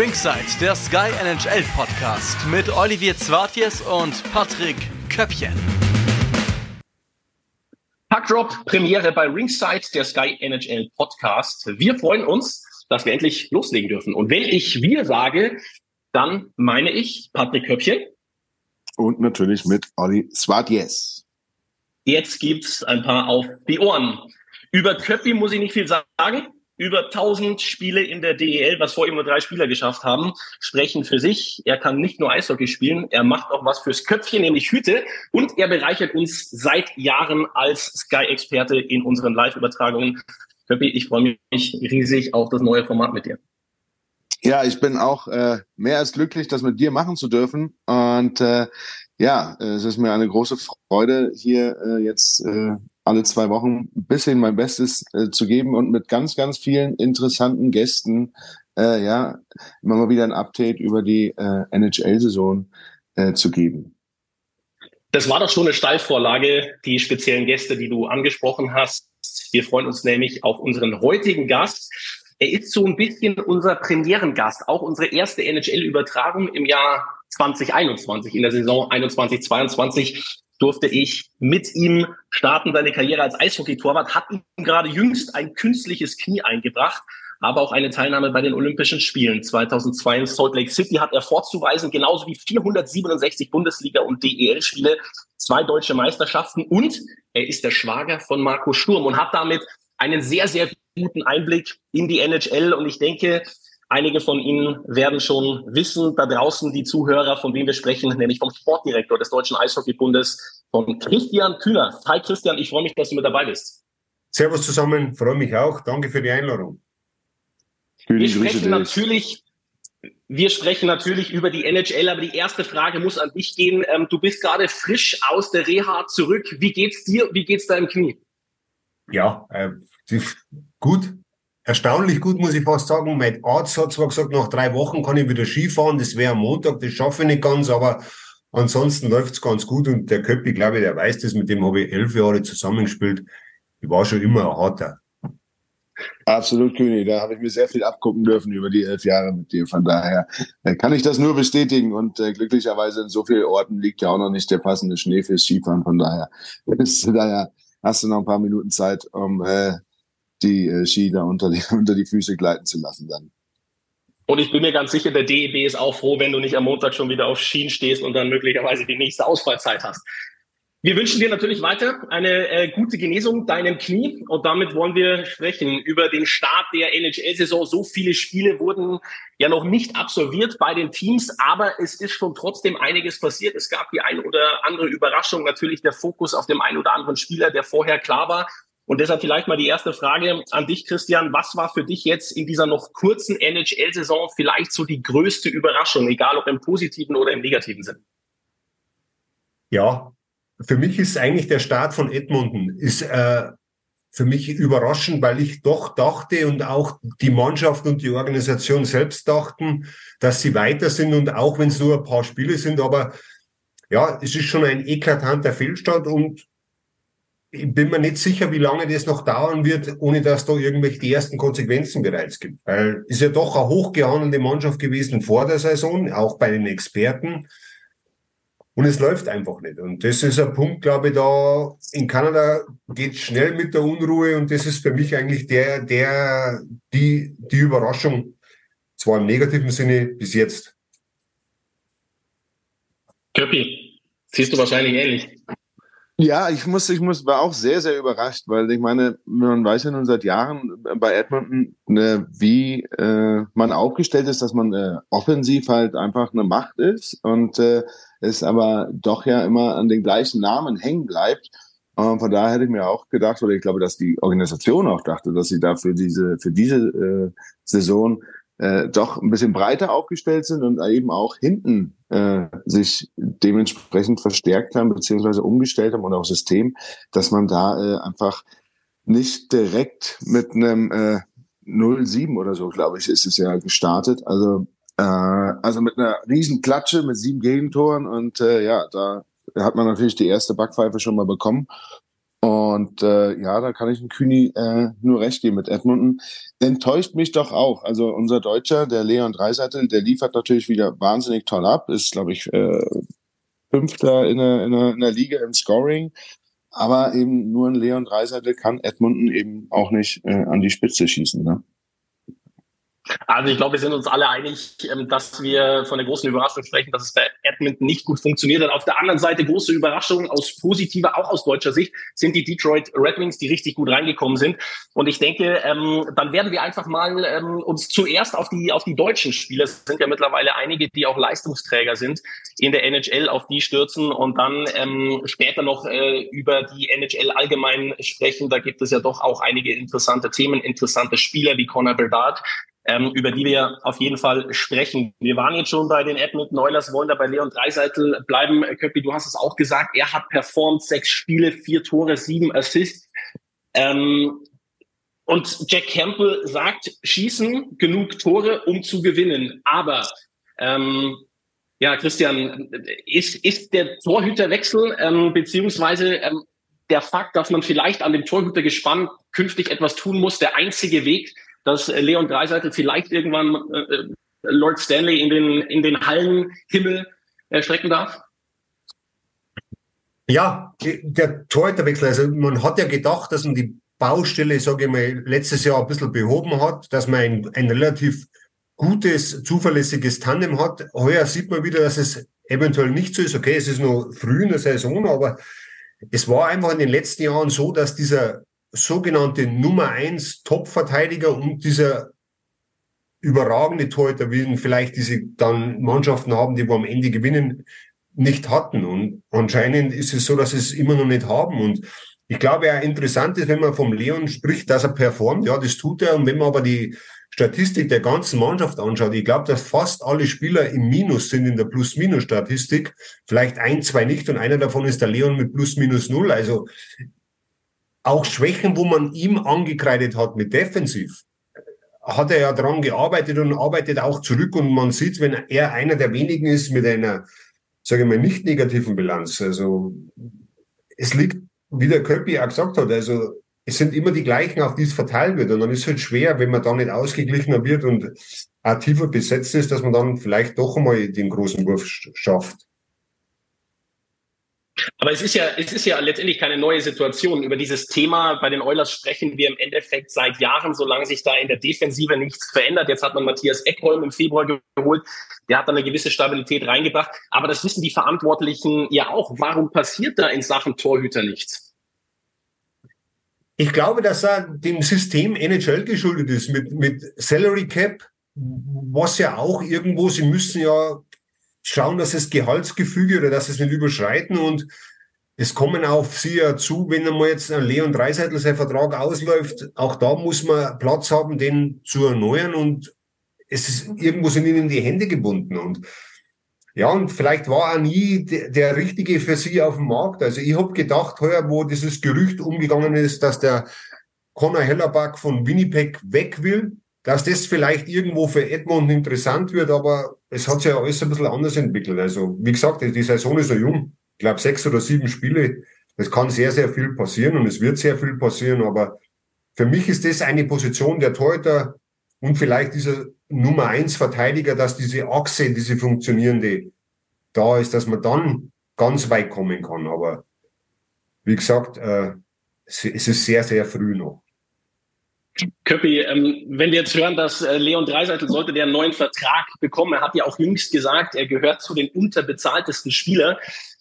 Ringside, der Sky NHL Podcast mit Olivier Zwartjes und Patrick Köppchen. Puckdrop Premiere bei Ringside, der Sky NHL Podcast. Wir freuen uns, dass wir endlich loslegen dürfen. Und wenn ich wir sage, dann meine ich Patrick Köppchen. Und natürlich mit Olli Zwartjes. Jetzt gibt's ein paar auf die Ohren. Über Köppi muss ich nicht viel sagen über 1000 Spiele in der DEL, was vor ihm nur drei Spieler geschafft haben, sprechen für sich. Er kann nicht nur Eishockey spielen, er macht auch was fürs Köpfchen, nämlich Hüte. Und er bereichert uns seit Jahren als Sky-Experte in unseren Live-Übertragungen. Köppi, ich freue mich riesig auf das neue Format mit dir. Ja, ich bin auch äh, mehr als glücklich, das mit dir machen zu dürfen. Und äh, ja, es ist mir eine große Freude, hier äh, jetzt äh, alle zwei Wochen ein bisschen mein Bestes äh, zu geben und mit ganz, ganz vielen interessanten Gästen, äh, ja, immer mal wieder ein Update über die äh, NHL-Saison äh, zu geben. Das war doch schon eine Steilvorlage, die speziellen Gäste, die du angesprochen hast. Wir freuen uns nämlich auf unseren heutigen Gast. Er ist so ein bisschen unser Premierengast, auch unsere erste NHL-Übertragung im Jahr 2021, in der Saison 21-22 durfte ich mit ihm starten. Seine Karriere als Eishockey-Torwart hat ihm gerade jüngst ein künstliches Knie eingebracht, aber auch eine Teilnahme bei den Olympischen Spielen 2002 in Salt Lake City hat er vorzuweisen, genauso wie 467 Bundesliga- und DEL-Spiele, zwei deutsche Meisterschaften und er ist der Schwager von Marco Sturm und hat damit einen sehr, sehr guten Einblick in die NHL und ich denke, Einige von Ihnen werden schon wissen, da draußen die Zuhörer, von wem wir sprechen, nämlich vom Sportdirektor des Deutschen Eishockeybundes, von Christian Kühner. Hi Christian, ich freue mich, dass du mit dabei bist. Servus zusammen, freue mich auch. Danke für die Einladung. Wir sprechen natürlich wir sprechen natürlich über die NHL, aber die erste Frage muss an dich gehen. Ähm, du bist gerade frisch aus der Reha zurück. Wie geht's dir? Wie geht's deinem Knie? Ja, äh, gut erstaunlich gut, muss ich fast sagen. Mein Arzt hat zwar gesagt, nach drei Wochen kann ich wieder Skifahren, das wäre am Montag, das schaffe ich nicht ganz, aber ansonsten läuft's ganz gut und der Köppi, glaube ich, der weiß das, mit dem habe ich elf Jahre zusammengespielt. Ich war schon immer ein harter. Absolut, König. Da habe ich mir sehr viel abgucken dürfen über die elf Jahre mit dir. Von daher äh, kann ich das nur bestätigen. Und äh, glücklicherweise in so vielen Orten liegt ja auch noch nicht der passende Schnee fürs Skifahren. Von daher, ist, daher hast du noch ein paar Minuten Zeit, um äh, die äh, Ski da unter die, unter die Füße gleiten zu lassen dann. Und ich bin mir ganz sicher, der DEB ist auch froh, wenn du nicht am Montag schon wieder auf Schienen stehst und dann möglicherweise die nächste Ausfallzeit hast. Wir wünschen dir natürlich weiter eine äh, gute Genesung deinem Knie und damit wollen wir sprechen über den Start der NHL-Saison. So viele Spiele wurden ja noch nicht absolviert bei den Teams, aber es ist schon trotzdem einiges passiert. Es gab die ein oder andere Überraschung, natürlich der Fokus auf dem einen oder anderen Spieler, der vorher klar war. Und deshalb vielleicht mal die erste Frage an dich, Christian. Was war für dich jetzt in dieser noch kurzen NHL-Saison vielleicht so die größte Überraschung, egal ob im positiven oder im negativen Sinn? Ja, für mich ist eigentlich der Start von Edmonton ist äh, für mich überraschend, weil ich doch dachte und auch die Mannschaft und die Organisation selbst dachten, dass sie weiter sind und auch wenn es nur ein paar Spiele sind, aber ja, es ist schon ein eklatanter Fehlstart und ich bin mir nicht sicher, wie lange das noch dauern wird, ohne dass da irgendwelche die ersten Konsequenzen bereits gibt. Weil ist ja doch eine hochgehandelte Mannschaft gewesen vor der Saison, auch bei den Experten. Und es läuft einfach nicht. Und das ist ein Punkt, glaube ich, da in Kanada geht schnell mit der Unruhe und das ist für mich eigentlich der, der, die, die Überraschung, zwar im negativen Sinne bis jetzt. Köppi, siehst du wahrscheinlich ähnlich. Ja, ich muss, ich muss, war auch sehr, sehr überrascht, weil ich meine, man weiß ja nun seit Jahren bei Edmonton, ne, wie äh, man aufgestellt ist, dass man äh, offensiv halt einfach eine Macht ist und äh, es aber doch ja immer an den gleichen Namen hängen bleibt. Und von daher hätte ich mir auch gedacht, oder ich glaube, dass die Organisation auch dachte, dass sie da für diese, für diese äh, Saison äh, doch ein bisschen breiter aufgestellt sind und eben auch hinten äh, sich dementsprechend verstärkt haben beziehungsweise umgestellt haben und auch System, dass man da äh, einfach nicht direkt mit einem äh, 0-7 oder so, glaube ich, ist es ja gestartet. Also äh, also mit einer riesen Klatsche mit sieben Gegentoren und äh, ja, da hat man natürlich die erste Backpfeife schon mal bekommen. Und äh, ja, da kann ich dem Kühni äh, nur recht geben mit Edmonton. Enttäuscht mich doch auch. Also unser Deutscher, der Leon Dreiseitel, der liefert natürlich wieder wahnsinnig toll ab. Ist, glaube ich, äh, Fünfter in der, in, der, in der Liga im Scoring. Aber eben nur ein Leon Dreiseitel kann Edmonton eben auch nicht äh, an die Spitze schießen. Ne? Also ich glaube, wir sind uns alle einig, ähm, dass wir von der großen Überraschung sprechen, dass es bei Edmonton nicht gut funktioniert hat. Auf der anderen Seite große Überraschung aus positiver, auch aus deutscher Sicht, sind die Detroit Red Wings, die richtig gut reingekommen sind. Und ich denke, ähm, dann werden wir einfach mal ähm, uns zuerst auf die auf die deutschen Spieler, es sind ja mittlerweile einige, die auch Leistungsträger sind in der NHL, auf die stürzen und dann später noch äh, über die NHL allgemein sprechen. Da gibt es ja doch auch einige interessante Themen, interessante Spieler wie Connor Bedard, ähm, über die wir auf jeden Fall sprechen. Wir waren jetzt schon bei den Edmonton Oilers, wollen da bei Leon Dreiseitel bleiben. Köppi, du hast es auch gesagt, er hat performt, sechs Spiele, vier Tore, sieben Assists. Ähm, und Jack Campbell sagt, schießen genug Tore, um zu gewinnen. Aber ähm, ja, Christian, ist, ist der Torhüterwechsel ähm, beziehungsweise ähm, der Fakt, dass man vielleicht an dem Torhütergespann künftig etwas tun muss, der einzige Weg, dass äh, Leon Dreiseitel vielleicht irgendwann äh, äh, Lord Stanley in den, in den Hallenhimmel äh, strecken darf? Ja, der Torhüterwechsel, also man hat ja gedacht, dass man die Baustelle, sage ich mal, letztes Jahr ein bisschen behoben hat, dass man ein, ein relativ gutes, zuverlässiges Tandem hat. Heuer sieht man wieder, dass es eventuell nicht so ist. Okay, es ist noch früh in der Saison, aber es war einfach in den letzten Jahren so, dass dieser sogenannte Nummer eins Top-Verteidiger und dieser überragende Torhüter, wie vielleicht diese dann Mannschaften haben, die wo am Ende gewinnen, nicht hatten. Und anscheinend ist es so, dass sie es immer noch nicht haben. Und ich glaube, ja, interessant ist, wenn man vom Leon spricht, dass er performt. Ja, das tut er. Und wenn man aber die Statistik der ganzen Mannschaft anschaut, ich glaube, dass fast alle Spieler im Minus sind in der Plus-Minus-Statistik. Vielleicht ein, zwei nicht. Und einer davon ist der Leon mit Plus-Minus Null. Also auch Schwächen, wo man ihm angekreidet hat mit Defensiv, hat er ja dran gearbeitet und arbeitet auch zurück. Und man sieht, wenn er einer der wenigen ist mit einer, sage ich mal, nicht negativen Bilanz. Also es liegt, wie der Köppi auch gesagt hat, also es sind immer die gleichen, auf die es verteilt wird. Und dann ist es halt schwer, wenn man da nicht ausgeglichener wird und auch tiefer besetzt ist, dass man dann vielleicht doch einmal den großen Wurf schafft. Aber es ist ja, es ist ja letztendlich keine neue Situation. Über dieses Thema bei den Oilers sprechen wir im Endeffekt seit Jahren, solange sich da in der Defensive nichts verändert. Jetzt hat man Matthias Eckholm im Februar geholt. Der hat da eine gewisse Stabilität reingebracht. Aber das wissen die Verantwortlichen ja auch. Warum passiert da in Sachen Torhüter nichts? Ich glaube, dass er dem System NHL geschuldet ist mit, mit Salary Cap, was ja auch irgendwo, sie müssen ja schauen, dass das Gehaltsgefüge oder dass es nicht überschreiten und es kommen auf sie ja zu, wenn einmal jetzt ein Leon Dreiseitel sein Vertrag ausläuft, auch da muss man Platz haben, den zu erneuern und es ist irgendwo sind ihnen die Hände gebunden und ja, und vielleicht war er nie der, der Richtige für sie auf dem Markt. Also ich habe gedacht, heuer, wo dieses Gerücht umgegangen ist, dass der Conor Hellerback von Winnipeg weg will, dass das vielleicht irgendwo für Edmund interessant wird, aber es hat sich ja alles ein bisschen anders entwickelt. Also, wie gesagt, die Saison ist so jung. Ich glaube, sechs oder sieben Spiele. Es kann sehr, sehr viel passieren und es wird sehr viel passieren, aber für mich ist das eine Position der Torhüter und vielleicht dieser Nummer eins Verteidiger, dass diese Achse, diese funktionierende da ist, dass man dann ganz weit kommen kann. Aber wie gesagt, äh, es ist sehr, sehr früh noch. Köppi, ähm, wenn wir jetzt hören, dass äh, Leon Dreiseitel sollte der einen neuen Vertrag bekommen, er hat ja auch jüngst gesagt, er gehört zu den unterbezahltesten Spielern.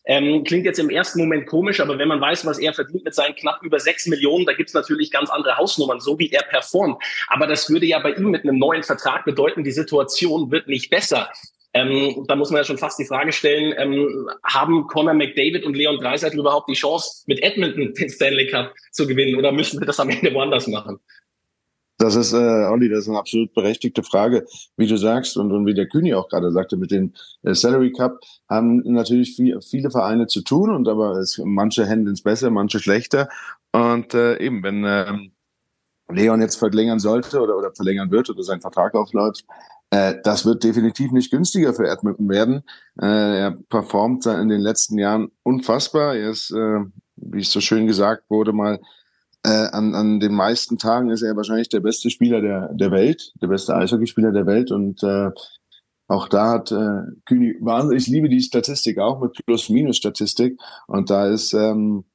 Ähm, klingt jetzt im ersten Moment komisch, aber wenn man weiß, was er verdient mit seinen knapp über sechs Millionen, da gibt's natürlich ganz andere Hausnummern, so wie er performt. Aber das würde ja bei ihm mit einem neuen Vertrag bedeuten, die Situation wird nicht besser. Ähm, da muss man ja schon fast die Frage stellen, ähm, haben Conor McDavid und Leon Dreiseitel überhaupt die Chance, mit Edmonton den Stanley Cup zu gewinnen oder müssen wir das am Ende woanders machen? Das ist, äh, Olli, das ist eine absolut berechtigte Frage, wie du sagst und, und wie der Kühni auch gerade sagte, mit dem äh, Salary Cup haben natürlich viel, viele Vereine zu tun und aber es, manche handeln es besser, manche schlechter. Und äh, eben, wenn äh, Leon jetzt verlängern sollte oder, oder verlängern wird oder sein Vertrag aufläuft, äh, das wird definitiv nicht günstiger für Edmonton werden. Äh, er performt in den letzten Jahren unfassbar. Er ist äh, wie es so schön gesagt wurde, mal äh, an, an den meisten Tagen ist er wahrscheinlich der beste Spieler der, der Welt, der beste Eishockeyspieler der Welt. Und äh, auch da hat äh, Kühni wahnsinnig, ich liebe die Statistik auch mit Plus-Minus-Statistik. Und da ist ähm,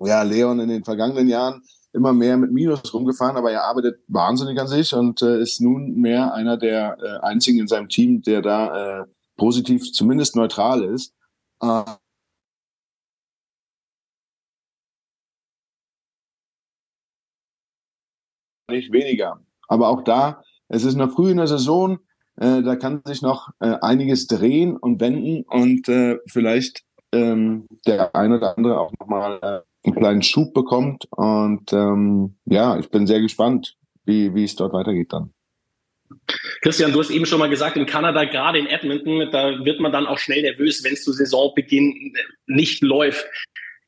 ja Leon in den vergangenen Jahren immer mehr mit Minus rumgefahren, aber er arbeitet wahnsinnig an sich und äh, ist nun mehr einer der äh, einzigen in seinem Team, der da äh, positiv, zumindest neutral ist. Nicht weniger. Aber auch da, es ist noch früh in der Saison, äh, da kann sich noch äh, einiges drehen und wenden und äh, vielleicht ähm, der eine oder andere auch nochmal äh, einen kleinen Schub bekommt. Und ähm, ja, ich bin sehr gespannt, wie, wie es dort weitergeht dann. Christian, du hast eben schon mal gesagt, in Kanada, gerade in Edmonton, da wird man dann auch schnell nervös, wenn es zu Saisonbeginn nicht läuft.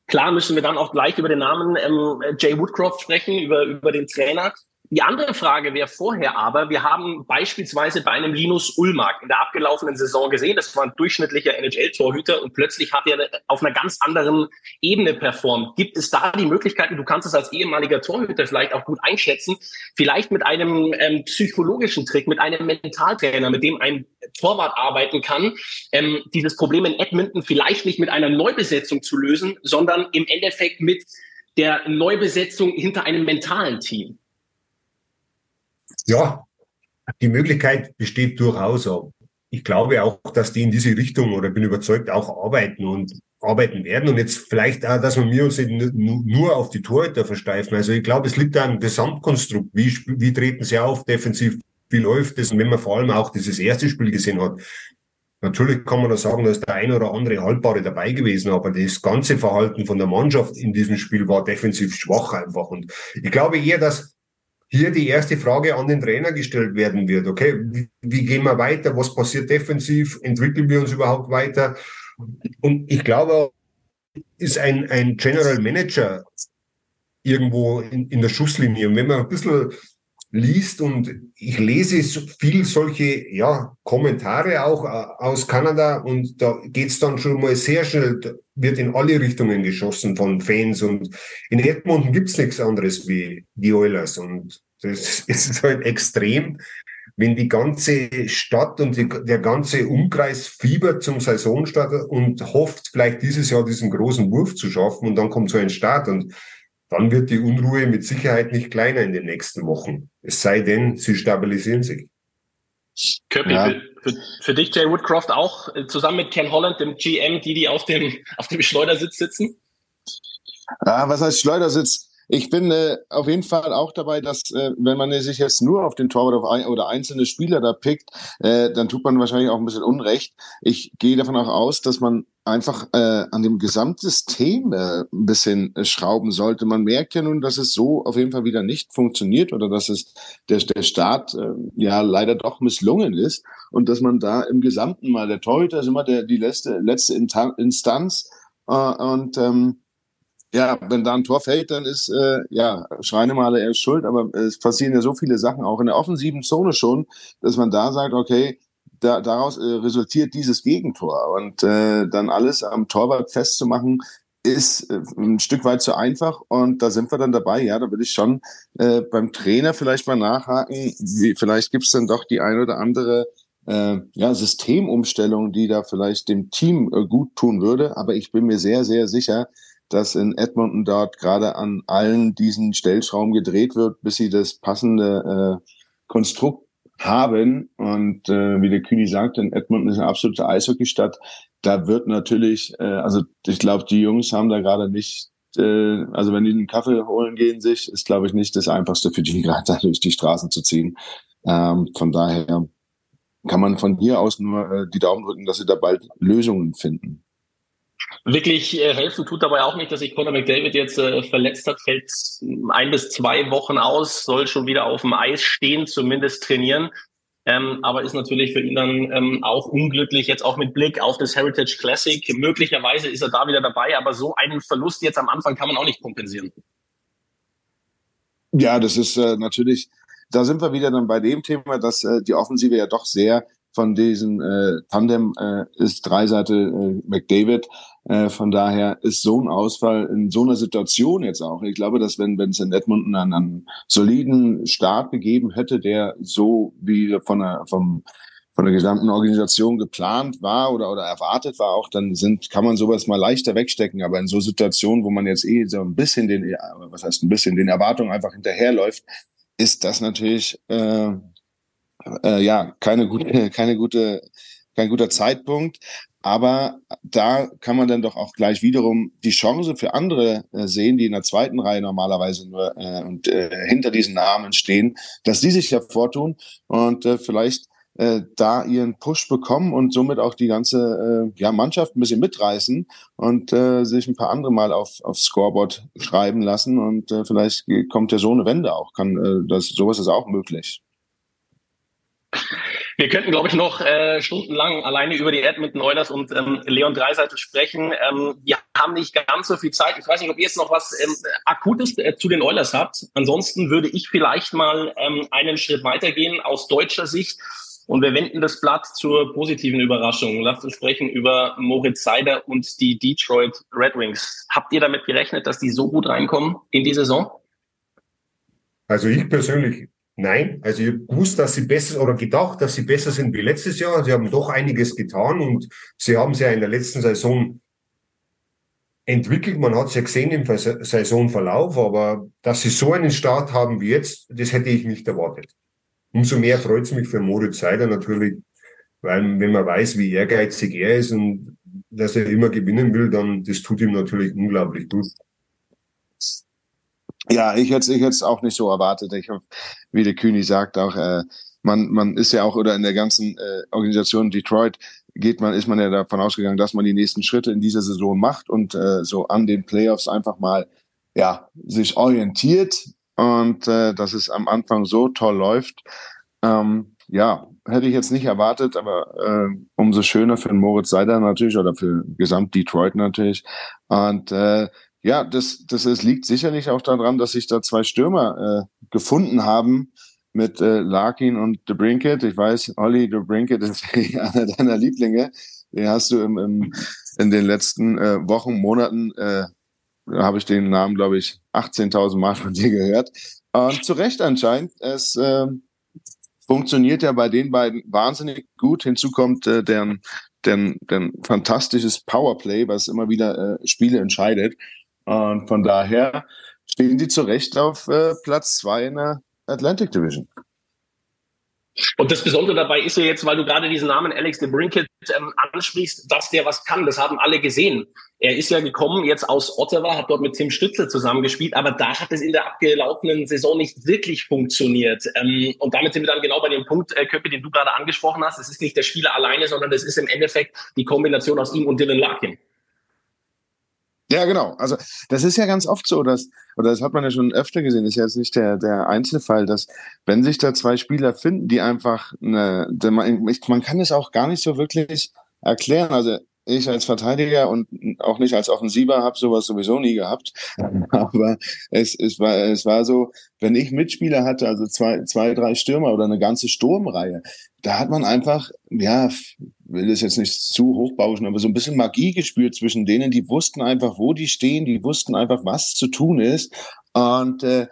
Klar müssen wir dann auch gleich über den Namen ähm, Jay Woodcroft sprechen, über, über den Trainer. Die andere Frage wäre vorher aber, wir haben beispielsweise bei einem Linus Ulmark in der abgelaufenen Saison gesehen, das war ein durchschnittlicher NHL-Torhüter und plötzlich hat er auf einer ganz anderen Ebene performt. Gibt es da die Möglichkeiten, du kannst es als ehemaliger Torhüter vielleicht auch gut einschätzen, vielleicht mit einem ähm, psychologischen Trick, mit einem Mentaltrainer, mit dem ein Torwart arbeiten kann, ähm, dieses Problem in Edmonton vielleicht nicht mit einer Neubesetzung zu lösen, sondern im Endeffekt mit der Neubesetzung hinter einem mentalen Team. Ja, die Möglichkeit besteht durchaus. Ich glaube auch, dass die in diese Richtung oder bin überzeugt auch arbeiten und arbeiten werden und jetzt vielleicht auch, dass wir mir uns nur auf die Torhüter versteifen. Also ich glaube, es liegt da am Gesamtkonstrukt. Wie, wie treten sie auf defensiv? Wie läuft es? Und wenn man vor allem auch dieses erste Spiel gesehen hat, Natürlich kann man da sagen, dass der ein oder andere Haltbare dabei gewesen, aber das ganze Verhalten von der Mannschaft in diesem Spiel war defensiv schwach einfach. Und ich glaube eher, dass hier die erste Frage an den Trainer gestellt werden wird. Okay, wie, wie gehen wir weiter? Was passiert defensiv? Entwickeln wir uns überhaupt weiter? Und ich glaube, ist ein, ein General Manager irgendwo in, in der Schusslinie. Und wenn man ein bisschen liest und ich lese viel solche ja, Kommentare auch äh, aus Kanada und da geht's dann schon mal sehr schnell, wird in alle Richtungen geschossen von Fans und in Edmonton gibt's nichts anderes wie die Oilers und das ist halt extrem, wenn die ganze Stadt und die, der ganze Umkreis fiebert zum Saisonstart und hofft, vielleicht dieses Jahr diesen großen Wurf zu schaffen und dann kommt so ein Start und dann wird die Unruhe mit Sicherheit nicht kleiner in den nächsten Wochen. Es sei denn, sie stabilisieren sich. Köppi, ja. für, für, für, dich, Jay Woodcroft, auch äh, zusammen mit Ken Holland, dem GM, die, die auf dem, auf dem Schleudersitz sitzen? Ja, was heißt Schleudersitz? Ich bin äh, auf jeden Fall auch dabei, dass äh, wenn man sich jetzt nur auf den Torwart ein, oder einzelne Spieler da pickt, äh, dann tut man wahrscheinlich auch ein bisschen Unrecht. Ich gehe davon auch aus, dass man einfach äh, an dem Gesamtsystem äh, ein bisschen äh, schrauben sollte. Man merkt ja nun, dass es so auf jeden Fall wieder nicht funktioniert oder dass es der, der Start äh, ja leider doch misslungen ist und dass man da im Gesamten mal, der Torhüter ist immer der, die letzte, letzte Instanz äh, und ähm, ja, wenn da ein Tor fällt, dann ist, äh, ja, Schreinemale er ist schuld, aber es passieren ja so viele Sachen, auch in der offensiven Zone schon, dass man da sagt, okay, da, daraus äh, resultiert dieses Gegentor. Und äh, dann alles am Torwart festzumachen, ist äh, ein Stück weit zu einfach. Und da sind wir dann dabei. Ja, da will ich schon äh, beim Trainer vielleicht mal nachhaken. Wie, vielleicht gibt's dann doch die ein oder andere äh, ja, Systemumstellung, die da vielleicht dem Team äh, gut tun würde. Aber ich bin mir sehr, sehr sicher, dass in Edmonton dort gerade an allen diesen Stellschrauben gedreht wird, bis sie das passende äh, Konstrukt haben. Und äh, wie der Kühni sagt, in Edmonton ist eine absolute Eishockeystadt. Da wird natürlich, äh, also ich glaube, die Jungs haben da gerade nicht, äh, also wenn die einen Kaffee holen gehen sich, ist glaube ich nicht das Einfachste für die gerade durch die Straßen zu ziehen. Ähm, von daher kann man von hier aus nur äh, die Daumen drücken, dass sie da bald Lösungen finden. Wirklich äh, helfen tut dabei auch nicht, dass sich Conor McDavid jetzt äh, verletzt hat, fällt ein bis zwei Wochen aus, soll schon wieder auf dem Eis stehen, zumindest trainieren. Ähm, aber ist natürlich für ihn dann ähm, auch unglücklich, jetzt auch mit Blick auf das Heritage Classic. Möglicherweise ist er da wieder dabei, aber so einen Verlust jetzt am Anfang kann man auch nicht kompensieren. Ja, das ist äh, natürlich, da sind wir wieder dann bei dem Thema, dass äh, die Offensive ja doch sehr von diesem äh, Tandem äh, ist Dreiseite äh, McDavid. Äh, von daher ist so ein Ausfall in so einer Situation jetzt auch. Ich glaube, dass wenn wenn es in Edmonton einen, einen soliden Start gegeben hätte, der so wie von der, vom von der gesamten Organisation geplant war oder, oder erwartet war auch, dann sind, kann man sowas mal leichter wegstecken. Aber in so Situationen, wo man jetzt eh so ein bisschen den, was heißt ein bisschen, den Erwartungen einfach hinterherläuft, ist das natürlich, äh, äh, ja, keine gute, keine gute, kein guter Zeitpunkt. Aber da kann man dann doch auch gleich wiederum die Chance für andere äh, sehen, die in der zweiten Reihe normalerweise nur äh, und äh, hinter diesen Namen stehen, dass die sich hervortun und äh, vielleicht äh, da ihren Push bekommen und somit auch die ganze äh, ja, Mannschaft ein bisschen mitreißen und äh, sich ein paar andere mal auf, aufs Scoreboard schreiben lassen und äh, vielleicht kommt ja so eine Wende auch. Kann, äh, das, sowas ist auch möglich. Wir könnten, glaube ich, noch äh, stundenlang alleine über die Edmonton Oilers und ähm, Leon Dreiseitel sprechen. Ähm, wir haben nicht ganz so viel Zeit. Ich weiß nicht, ob ihr jetzt noch was ähm, Akutes äh, zu den Oilers habt. Ansonsten würde ich vielleicht mal ähm, einen Schritt weitergehen aus deutscher Sicht und wir wenden das Blatt zur positiven Überraschung. Lasst uns sprechen über Moritz Seider und die Detroit Red Wings. Habt ihr damit gerechnet, dass die so gut reinkommen in die Saison? Also ich persönlich nein. Also ich wusste, dass sie besser oder gedacht, dass sie besser sind wie letztes Jahr. Sie haben doch einiges getan und sie haben sie ja in der letzten Saison entwickelt. Man hat es ja gesehen im Saisonverlauf, aber dass sie so einen Start haben wie jetzt, das hätte ich nicht erwartet. Umso mehr freut es mich für Moritz Seider natürlich, weil wenn man weiß, wie ehrgeizig er ist und dass er immer gewinnen will, dann das tut ihm natürlich unglaublich gut. Ja, ich hätte ich hätte es auch nicht so erwartet. Ich habe, wie der Kühni sagt, auch äh, man man ist ja auch oder in der ganzen äh, Organisation Detroit geht man ist man ja davon ausgegangen, dass man die nächsten Schritte in dieser Saison macht und äh, so an den Playoffs einfach mal ja sich orientiert und äh, dass es am Anfang so toll läuft. Ähm, ja, hätte ich jetzt nicht erwartet, aber äh, umso schöner für den Moritz Seider natürlich oder für Gesamt Detroit natürlich. Und äh, ja, das, das ist, liegt sicherlich auch daran, dass sich da zwei Stürmer äh, gefunden haben mit äh, Larkin und The Brinket. Ich weiß, Olli, The Brinket ist einer deiner Lieblinge. Den hast du im, im, in den letzten äh, Wochen, Monaten äh, habe ich den Namen, glaube ich, 18.000 Mal von dir gehört. Und zu Recht anscheinend. Es äh, funktioniert ja bei den beiden wahnsinnig gut. Hinzu kommt äh, deren, deren, deren fantastisches Powerplay, was immer wieder äh, Spiele entscheidet. Und von daher stehen die zu Recht auf äh, Platz zwei in der Atlantic Division. Und das Besondere dabei ist ja jetzt, weil du gerade diesen Namen Alex de Brinket ähm, ansprichst, dass der was kann. Das haben alle gesehen. Er ist ja gekommen jetzt aus Ottawa, hat dort mit Tim Stützel zusammengespielt, aber da hat es in der abgelaufenen Saison nicht wirklich funktioniert. Ähm, und damit sind wir dann genau bei dem Punkt, äh, Köppe, den du gerade angesprochen hast. Es ist nicht der Spieler alleine, sondern es ist im Endeffekt die Kombination aus ihm und Dylan Larkin. Ja, genau. Also das ist ja ganz oft so, dass, oder das hat man ja schon öfter gesehen, ist ja jetzt nicht der, der Einzelfall, dass wenn sich da zwei Spieler finden, die einfach, eine, man, man kann es auch gar nicht so wirklich erklären. Also ich als Verteidiger und auch nicht als Offensiver habe sowas sowieso nie gehabt. Aber es, es, war, es war so, wenn ich Mitspieler hatte, also zwei, zwei, drei Stürmer oder eine ganze Sturmreihe, da hat man einfach, ja, will das jetzt nicht zu hochbauschen, aber so ein bisschen Magie gespürt zwischen denen, die wussten einfach, wo die stehen, die wussten einfach, was zu tun ist. Und äh,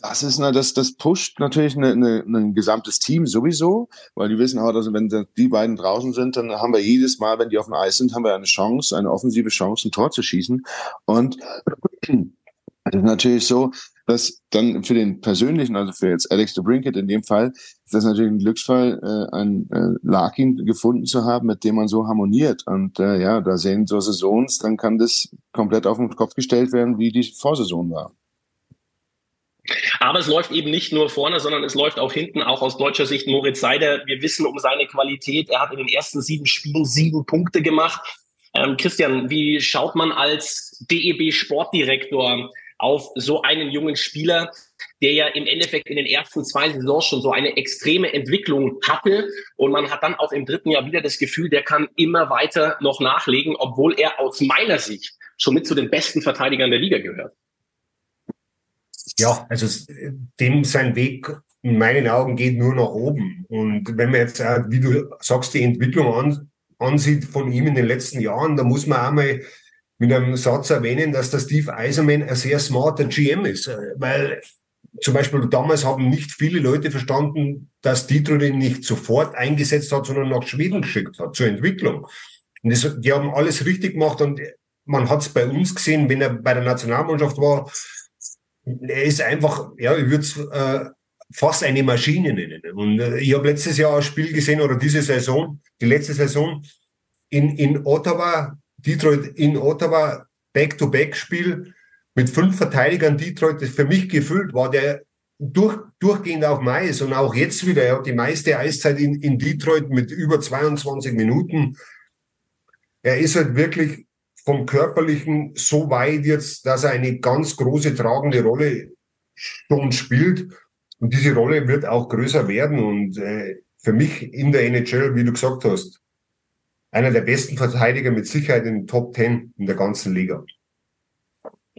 das ist ne, das, das pusht natürlich eine, eine, ein gesamtes Team sowieso, weil die wissen auch, dass wenn die beiden draußen sind, dann haben wir jedes Mal, wenn die auf dem Eis sind, haben wir eine Chance, eine offensive Chance, ein Tor zu schießen. Und es ist natürlich so, dass dann für den persönlichen, also für jetzt Alex de Brinket in dem Fall, ist das natürlich ein Glücksfall, äh, einen äh, Larkin gefunden zu haben, mit dem man so harmoniert. Und äh, ja, da sehen so Saisons, dann kann das komplett auf den Kopf gestellt werden, wie die Vorsaison war. Aber es läuft eben nicht nur vorne, sondern es läuft auch hinten, auch aus deutscher Sicht. Moritz Seider, wir wissen um seine Qualität. Er hat in den ersten sieben Spielen sieben Punkte gemacht. Ähm, Christian, wie schaut man als DEB Sportdirektor auf so einen jungen Spieler, der ja im Endeffekt in den ersten zwei Saisons schon so eine extreme Entwicklung hatte. Und man hat dann auch im dritten Jahr wieder das Gefühl, der kann immer weiter noch nachlegen, obwohl er aus meiner Sicht schon mit zu den besten Verteidigern der Liga gehört ja, also dem sein Weg in meinen Augen geht nur nach oben. Und wenn man jetzt, wie du sagst, die Entwicklung an, ansieht von ihm in den letzten Jahren, da muss man einmal mit einem Satz erwähnen, dass der Steve Eiserman ein sehr smarter GM ist. Weil zum Beispiel damals haben nicht viele Leute verstanden, dass Detroit ihn nicht sofort eingesetzt hat, sondern nach Schweden geschickt hat zur Entwicklung. Und das, die haben alles richtig gemacht und man hat es bei uns gesehen, wenn er bei der Nationalmannschaft war. Er ist einfach, ja, ich würde es äh, fast eine Maschine nennen. Und äh, ich habe letztes Jahr ein Spiel gesehen oder diese Saison, die letzte Saison in, in Ottawa, Detroit in Ottawa, Back-to-Back-Spiel mit fünf Verteidigern Detroit, das für mich gefüllt war, der durch, durchgehend auf Mais und auch jetzt wieder, er hat die meiste Eiszeit in, in Detroit mit über 22 Minuten. Er ist halt wirklich vom Körperlichen so weit jetzt, dass er eine ganz große tragende Rolle schon spielt. Und diese Rolle wird auch größer werden. Und äh, für mich in der NHL, wie du gesagt hast, einer der besten Verteidiger mit Sicherheit in den Top Ten in der ganzen Liga.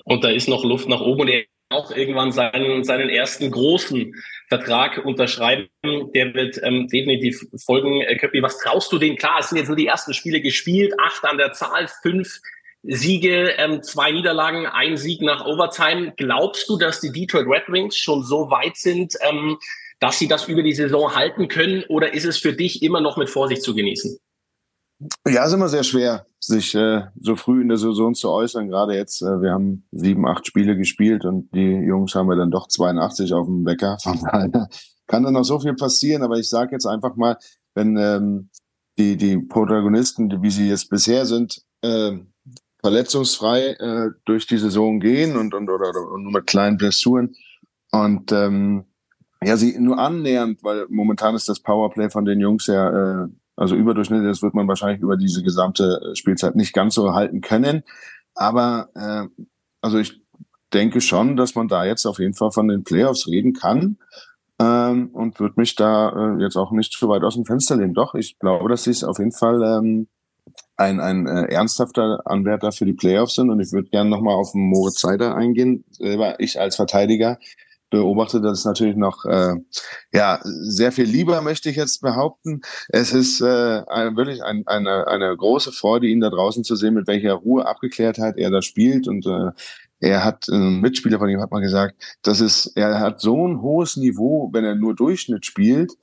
Und da ist noch Luft nach oben und er auch irgendwann seinen, seinen ersten großen Vertrag unterschreiben. Der wird ähm, definitiv folgen. Äh, Köppi, was traust du denen? Klar, es sind jetzt nur die ersten Spiele gespielt, acht an der Zahl, fünf Siege, ähm, zwei Niederlagen, ein Sieg nach Overtime. Glaubst du, dass die Detroit Red Wings schon so weit sind, ähm, dass sie das über die Saison halten können? Oder ist es für dich immer noch mit Vorsicht zu genießen? Ja, ist immer sehr schwer, sich äh, so früh in der Saison zu äußern. Gerade jetzt, äh, wir haben sieben, acht Spiele gespielt und die Jungs haben ja dann doch 82 auf dem Wecker. Von daher kann dann noch so viel passieren. Aber ich sage jetzt einfach mal, wenn ähm, die, die Protagonisten, wie sie jetzt bisher sind, äh, verletzungsfrei äh, durch die Saison gehen und, und oder, oder nur mit kleinen Blessuren und ähm, ja, sie nur annähernd, weil momentan ist das Powerplay von den Jungs ja äh, also überdurchschnittlich, das wird man wahrscheinlich über diese gesamte äh, Spielzeit nicht ganz so halten können. Aber äh, also ich denke schon, dass man da jetzt auf jeden Fall von den Playoffs reden kann ähm, und würde mich da äh, jetzt auch nicht zu weit aus dem Fenster lehnen. Doch, ich glaube, dass sie es auf jeden Fall ähm, ein, ein äh, ernsthafter Anwärter für die Playoffs sind. Und ich würde gerne nochmal auf Moritz Seider eingehen. Selber ich als Verteidiger beobachte das natürlich noch äh, ja sehr viel lieber, möchte ich jetzt behaupten. Es ist äh, wirklich ein, eine, eine große Freude, ihn da draußen zu sehen, mit welcher Ruhe, Abgeklärtheit er da spielt. Und äh, er hat, ein Mitspieler von ihm hat mal gesagt, das ist, er hat so ein hohes Niveau, wenn er nur Durchschnitt spielt,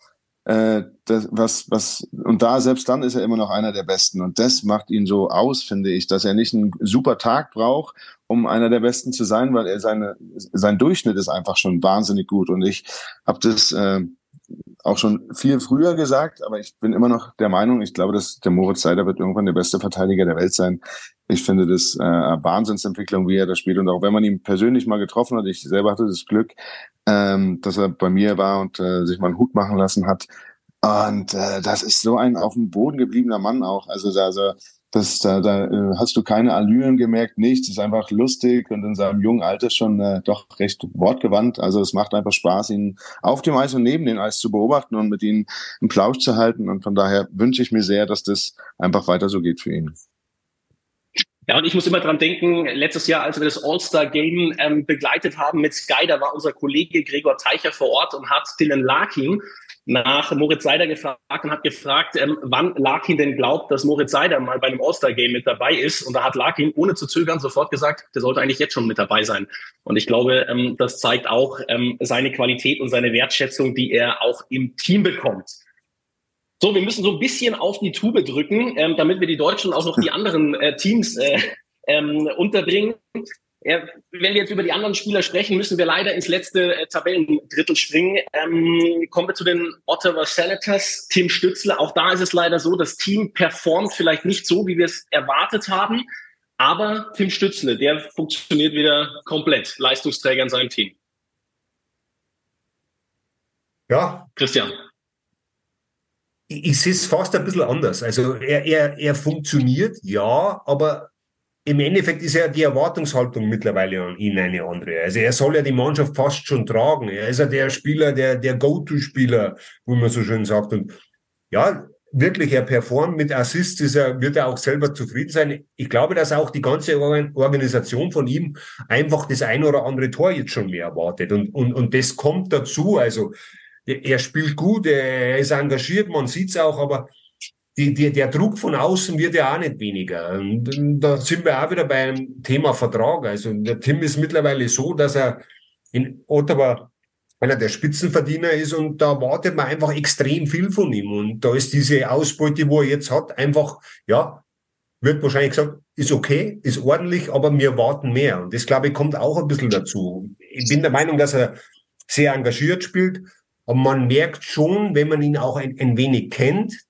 äh, das, was, was, und da, selbst dann ist er immer noch einer der Besten. Und das macht ihn so aus, finde ich, dass er nicht einen super Tag braucht, um einer der Besten zu sein, weil er seine, sein Durchschnitt ist einfach schon wahnsinnig gut. Und ich habe das äh, auch schon viel früher gesagt, aber ich bin immer noch der Meinung, ich glaube, dass der Moritz Seider wird irgendwann der beste Verteidiger der Welt sein. Ich finde das äh, Wahnsinnsentwicklung, wie er das spielt. Und auch wenn man ihn persönlich mal getroffen hat, ich selber hatte das Glück, ähm, dass er bei mir war und äh, sich mal einen Hut machen lassen hat. Und äh, das ist so ein auf dem Boden gebliebener Mann auch. Also, also das, da, da äh, hast du keine Allüren gemerkt, nichts. ist einfach lustig und in seinem jungen Alter schon äh, doch recht wortgewandt. Also es macht einfach Spaß, ihn auf dem Eis und neben dem Eis zu beobachten und mit ihm im Plausch zu halten. Und von daher wünsche ich mir sehr, dass das einfach weiter so geht für ihn. Ja, und ich muss immer dran denken, letztes Jahr, als wir das All-Star-Game ähm, begleitet haben mit Sky, da war unser Kollege Gregor Teicher vor Ort und hat Dylan Larkin nach Moritz Seider gefragt und hat gefragt, ähm, wann Larkin denn glaubt, dass Moritz Seider mal bei einem All-Star-Game mit dabei ist. Und da hat Larkin ohne zu zögern sofort gesagt, der sollte eigentlich jetzt schon mit dabei sein. Und ich glaube, ähm, das zeigt auch ähm, seine Qualität und seine Wertschätzung, die er auch im Team bekommt. So, wir müssen so ein bisschen auf die Tube drücken, ähm, damit wir die Deutschen auch noch die anderen äh, Teams äh, ähm, unterbringen. Wenn wir jetzt über die anderen Spieler sprechen, müssen wir leider ins letzte äh, Tabellendrittel springen. Ähm, kommen wir zu den Ottawa Senators. Tim Stützle, auch da ist es leider so, das Team performt vielleicht nicht so, wie wir es erwartet haben. Aber Tim Stützle, der funktioniert wieder komplett. Leistungsträger in seinem Team. Ja. Christian ich, ich sehe es fast ein bisschen anders. Also er, er, er funktioniert, ja, aber im Endeffekt ist ja die Erwartungshaltung mittlerweile an ihn eine andere. Also er soll ja die Mannschaft fast schon tragen. Er ist ja der Spieler, der, der Go-To-Spieler, wie man so schön sagt. Und ja, wirklich, er performt mit Assists, ist er, wird er auch selber zufrieden sein. Ich glaube, dass auch die ganze Organisation von ihm einfach das ein oder andere Tor jetzt schon mehr erwartet. Und, und, und das kommt dazu. Also er spielt gut, er ist engagiert, man sieht's auch, aber die, die, der Druck von außen wird ja auch nicht weniger. Und da sind wir auch wieder beim Thema Vertrag. Also der Tim ist mittlerweile so, dass er in Ottawa einer der Spitzenverdiener ist und da wartet man einfach extrem viel von ihm. Und da ist diese Ausbeute, wo er jetzt hat, einfach, ja, wird wahrscheinlich gesagt, ist okay, ist ordentlich, aber wir warten mehr. Und das, glaube ich, kommt auch ein bisschen dazu. Ich bin der Meinung, dass er sehr engagiert spielt, aber man merkt schon, wenn man ihn auch ein, ein wenig kennt,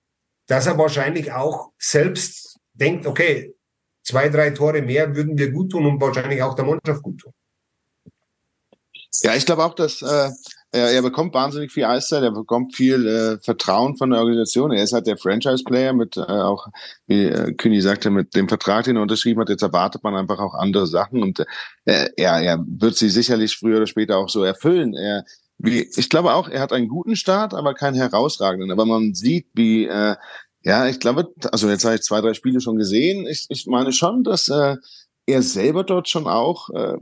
dass er wahrscheinlich auch selbst denkt, okay, zwei, drei Tore mehr würden wir gut tun und wahrscheinlich auch der Mannschaft gut tun. Ja, ich glaube auch, dass äh, er, er bekommt wahnsinnig viel Eiszeit, er bekommt viel äh, Vertrauen von der Organisation. Er ist halt der Franchise-Player mit äh, auch, wie äh, Kühni sagte, mit dem Vertrag, den er unterschrieben hat. Jetzt erwartet man einfach auch andere Sachen und äh, er, er wird sie sicherlich früher oder später auch so erfüllen. Er, wie, ich glaube auch, er hat einen guten Start, aber keinen herausragenden. Aber man sieht, wie äh, ja, ich glaube, also jetzt habe ich zwei, drei Spiele schon gesehen. Ich, ich meine schon, dass äh, er selber dort schon auch äh,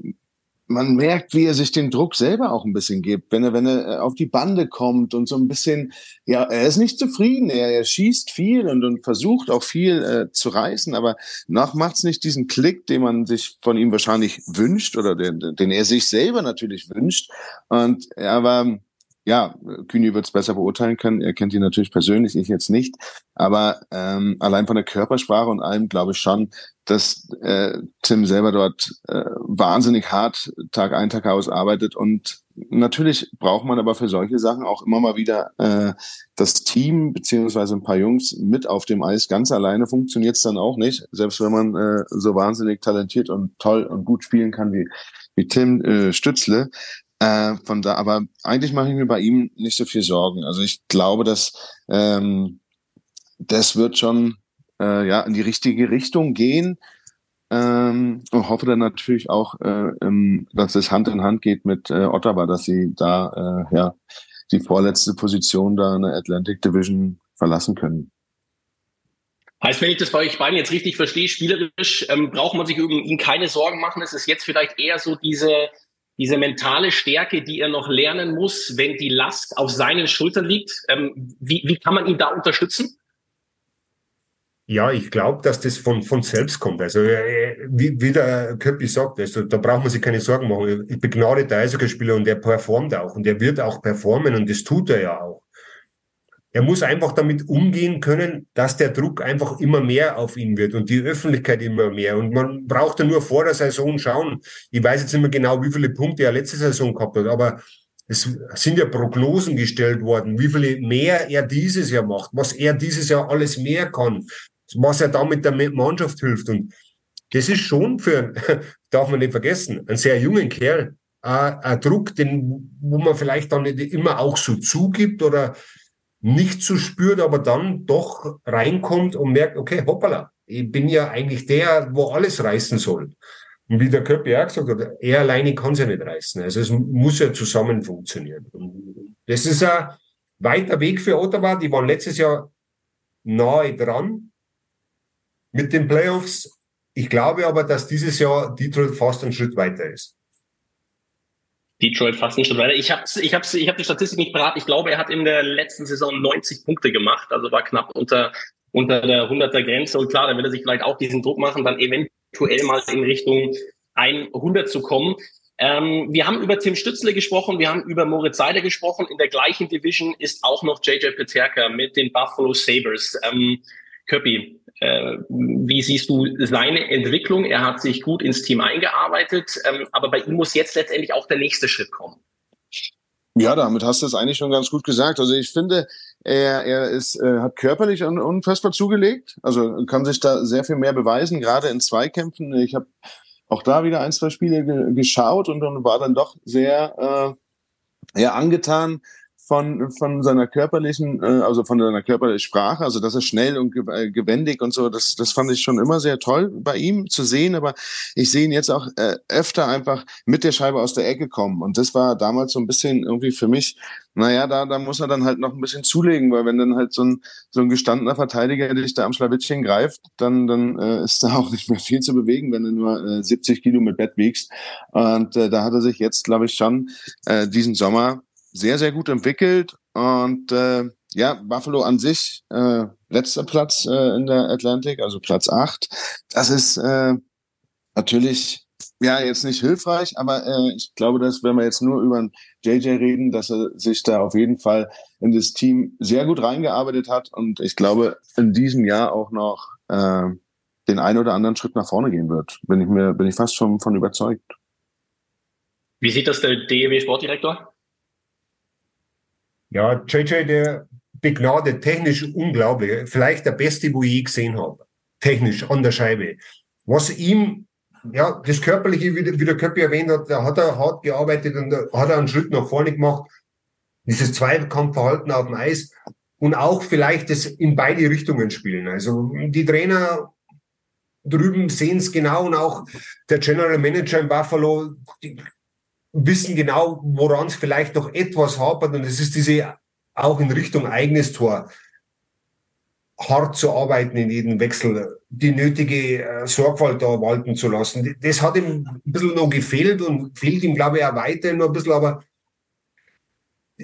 man merkt, wie er sich den Druck selber auch ein bisschen gibt, wenn er, wenn er äh, auf die Bande kommt und so ein bisschen, ja, er ist nicht zufrieden, er, er schießt viel und, und versucht auch viel äh, zu reißen, aber noch macht's nicht diesen Klick, den man sich von ihm wahrscheinlich wünscht oder den, den er sich selber natürlich wünscht. Und er war, ja, Kühni wird es besser beurteilen können. Er kennt ihn natürlich persönlich, ich jetzt nicht. Aber ähm, allein von der Körpersprache und allem glaube ich schon, dass äh, Tim selber dort äh, wahnsinnig hart Tag ein, Tag aus arbeitet. Und natürlich braucht man aber für solche Sachen auch immer mal wieder äh, das Team beziehungsweise ein paar Jungs mit auf dem Eis. Ganz alleine funktioniert's dann auch nicht, selbst wenn man äh, so wahnsinnig talentiert und toll und gut spielen kann wie, wie Tim äh, Stützle. Äh, von da, aber eigentlich mache ich mir bei ihm nicht so viel Sorgen. Also ich glaube, dass ähm, das wird schon äh, ja in die richtige Richtung gehen. Ähm, und hoffe dann natürlich auch, äh, ähm, dass es Hand in Hand geht mit äh, Ottawa, dass sie da äh, ja die vorletzte Position da in der Atlantic Division verlassen können. Heißt, wenn ich das bei euch beiden jetzt richtig verstehe, spielerisch ähm, braucht man sich um ihn keine Sorgen machen. Es ist jetzt vielleicht eher so diese diese mentale Stärke, die er noch lernen muss, wenn die Last auf seinen Schultern liegt. Ähm, wie, wie kann man ihn da unterstützen? Ja, ich glaube, dass das von, von selbst kommt. Also äh, wie, wie der Köppi sagt, also, da braucht man sich keine Sorgen machen. Ich begnadeter Eishockeyspieler und der performt auch und er wird auch performen und das tut er ja auch. Er muss einfach damit umgehen können, dass der Druck einfach immer mehr auf ihn wird und die Öffentlichkeit immer mehr. Und man braucht ja nur vor der Saison schauen. Ich weiß jetzt nicht mehr genau, wie viele Punkte er letzte Saison gehabt hat, aber es sind ja Prognosen gestellt worden, wie viele mehr er dieses Jahr macht, was er dieses Jahr alles mehr kann, was er damit der Mannschaft hilft. Und das ist schon für, darf man nicht vergessen, einen sehr jungen Kerl, äh, ein Druck, den, wo man vielleicht dann nicht immer auch so zugibt oder nicht so spürt, aber dann doch reinkommt und merkt, okay, hoppala, ich bin ja eigentlich der, wo alles reißen soll. Und wie der Köppi auch gesagt hat, er alleine kann es ja nicht reißen. Also es muss ja zusammen funktionieren. Und das ist ein weiter Weg für Ottawa. Die waren letztes Jahr nahe dran mit den Playoffs. Ich glaube aber, dass dieses Jahr Detroit fast einen Schritt weiter ist. Detroit fast Schritt weiter. Ich habe ich hab, ich hab die Statistik nicht parat. Ich glaube, er hat in der letzten Saison 90 Punkte gemacht, also war knapp unter, unter der 100er Grenze. Und klar, dann will er sich vielleicht auch diesen Druck machen, dann eventuell mal in Richtung 100 zu kommen. Ähm, wir haben über Tim Stützle gesprochen, wir haben über Moritz Seider gesprochen. In der gleichen Division ist auch noch JJ Peterka mit den Buffalo Sabres. Ähm, Köppi, äh, wie siehst du seine Entwicklung? Er hat sich gut ins Team eingearbeitet, ähm, aber bei ihm muss jetzt letztendlich auch der nächste Schritt kommen. Ja, damit hast du es eigentlich schon ganz gut gesagt. Also ich finde, er, er ist, äh, hat körperlich unfassbar zugelegt. Also kann sich da sehr viel mehr beweisen, gerade in Zweikämpfen. Ich habe auch da wieder ein, zwei Spiele ge geschaut und, und war dann doch sehr äh, ja, angetan von, von seiner körperlichen, äh, also von seiner körperlichen Sprache, also dass er schnell und äh, gewendig und so, das, das fand ich schon immer sehr toll bei ihm zu sehen, aber ich sehe ihn jetzt auch äh, öfter einfach mit der Scheibe aus der Ecke kommen. Und das war damals so ein bisschen irgendwie für mich, naja, da, da muss er dann halt noch ein bisschen zulegen, weil wenn dann halt so ein, so ein gestandener Verteidiger dich da am Schlawittchen greift, dann, dann äh, ist da auch nicht mehr viel zu bewegen, wenn du nur äh, 70 Kilo mit Bett wiegst. Und äh, da hat er sich jetzt, glaube ich, schon äh, diesen Sommer sehr, sehr gut entwickelt Und äh, ja, Buffalo an sich, äh, letzter Platz äh, in der Atlantic, also Platz acht. Das ist äh, natürlich ja jetzt nicht hilfreich, aber äh, ich glaube, dass wenn wir jetzt nur über JJ reden, dass er sich da auf jeden Fall in das Team sehr gut reingearbeitet hat und ich glaube in diesem Jahr auch noch äh, den einen oder anderen Schritt nach vorne gehen wird. Bin ich mir bin ich fast schon von überzeugt. Wie sieht das der DEW Sportdirektor? Ja, JJ, der begnadet technisch unglaublich. Vielleicht der beste, wo ich je gesehen habe. Technisch, an der Scheibe. Was ihm, ja, das Körperliche, wie, wie der Köppi erwähnt hat, da hat er hart gearbeitet und hat er einen Schritt nach vorne gemacht. Dieses Zweikampfverhalten auf dem Eis und auch vielleicht das in beide Richtungen spielen. Also die Trainer drüben sehen es genau und auch der General Manager in Buffalo, die wissen genau, woran es vielleicht noch etwas hapert und es ist diese auch in Richtung eigenes Tor hart zu arbeiten in jedem Wechsel, die nötige äh, Sorgfalt da walten zu lassen. Das hat ihm ein bisschen noch gefehlt und fehlt ihm, glaube ich, auch weiterhin noch ein bisschen, aber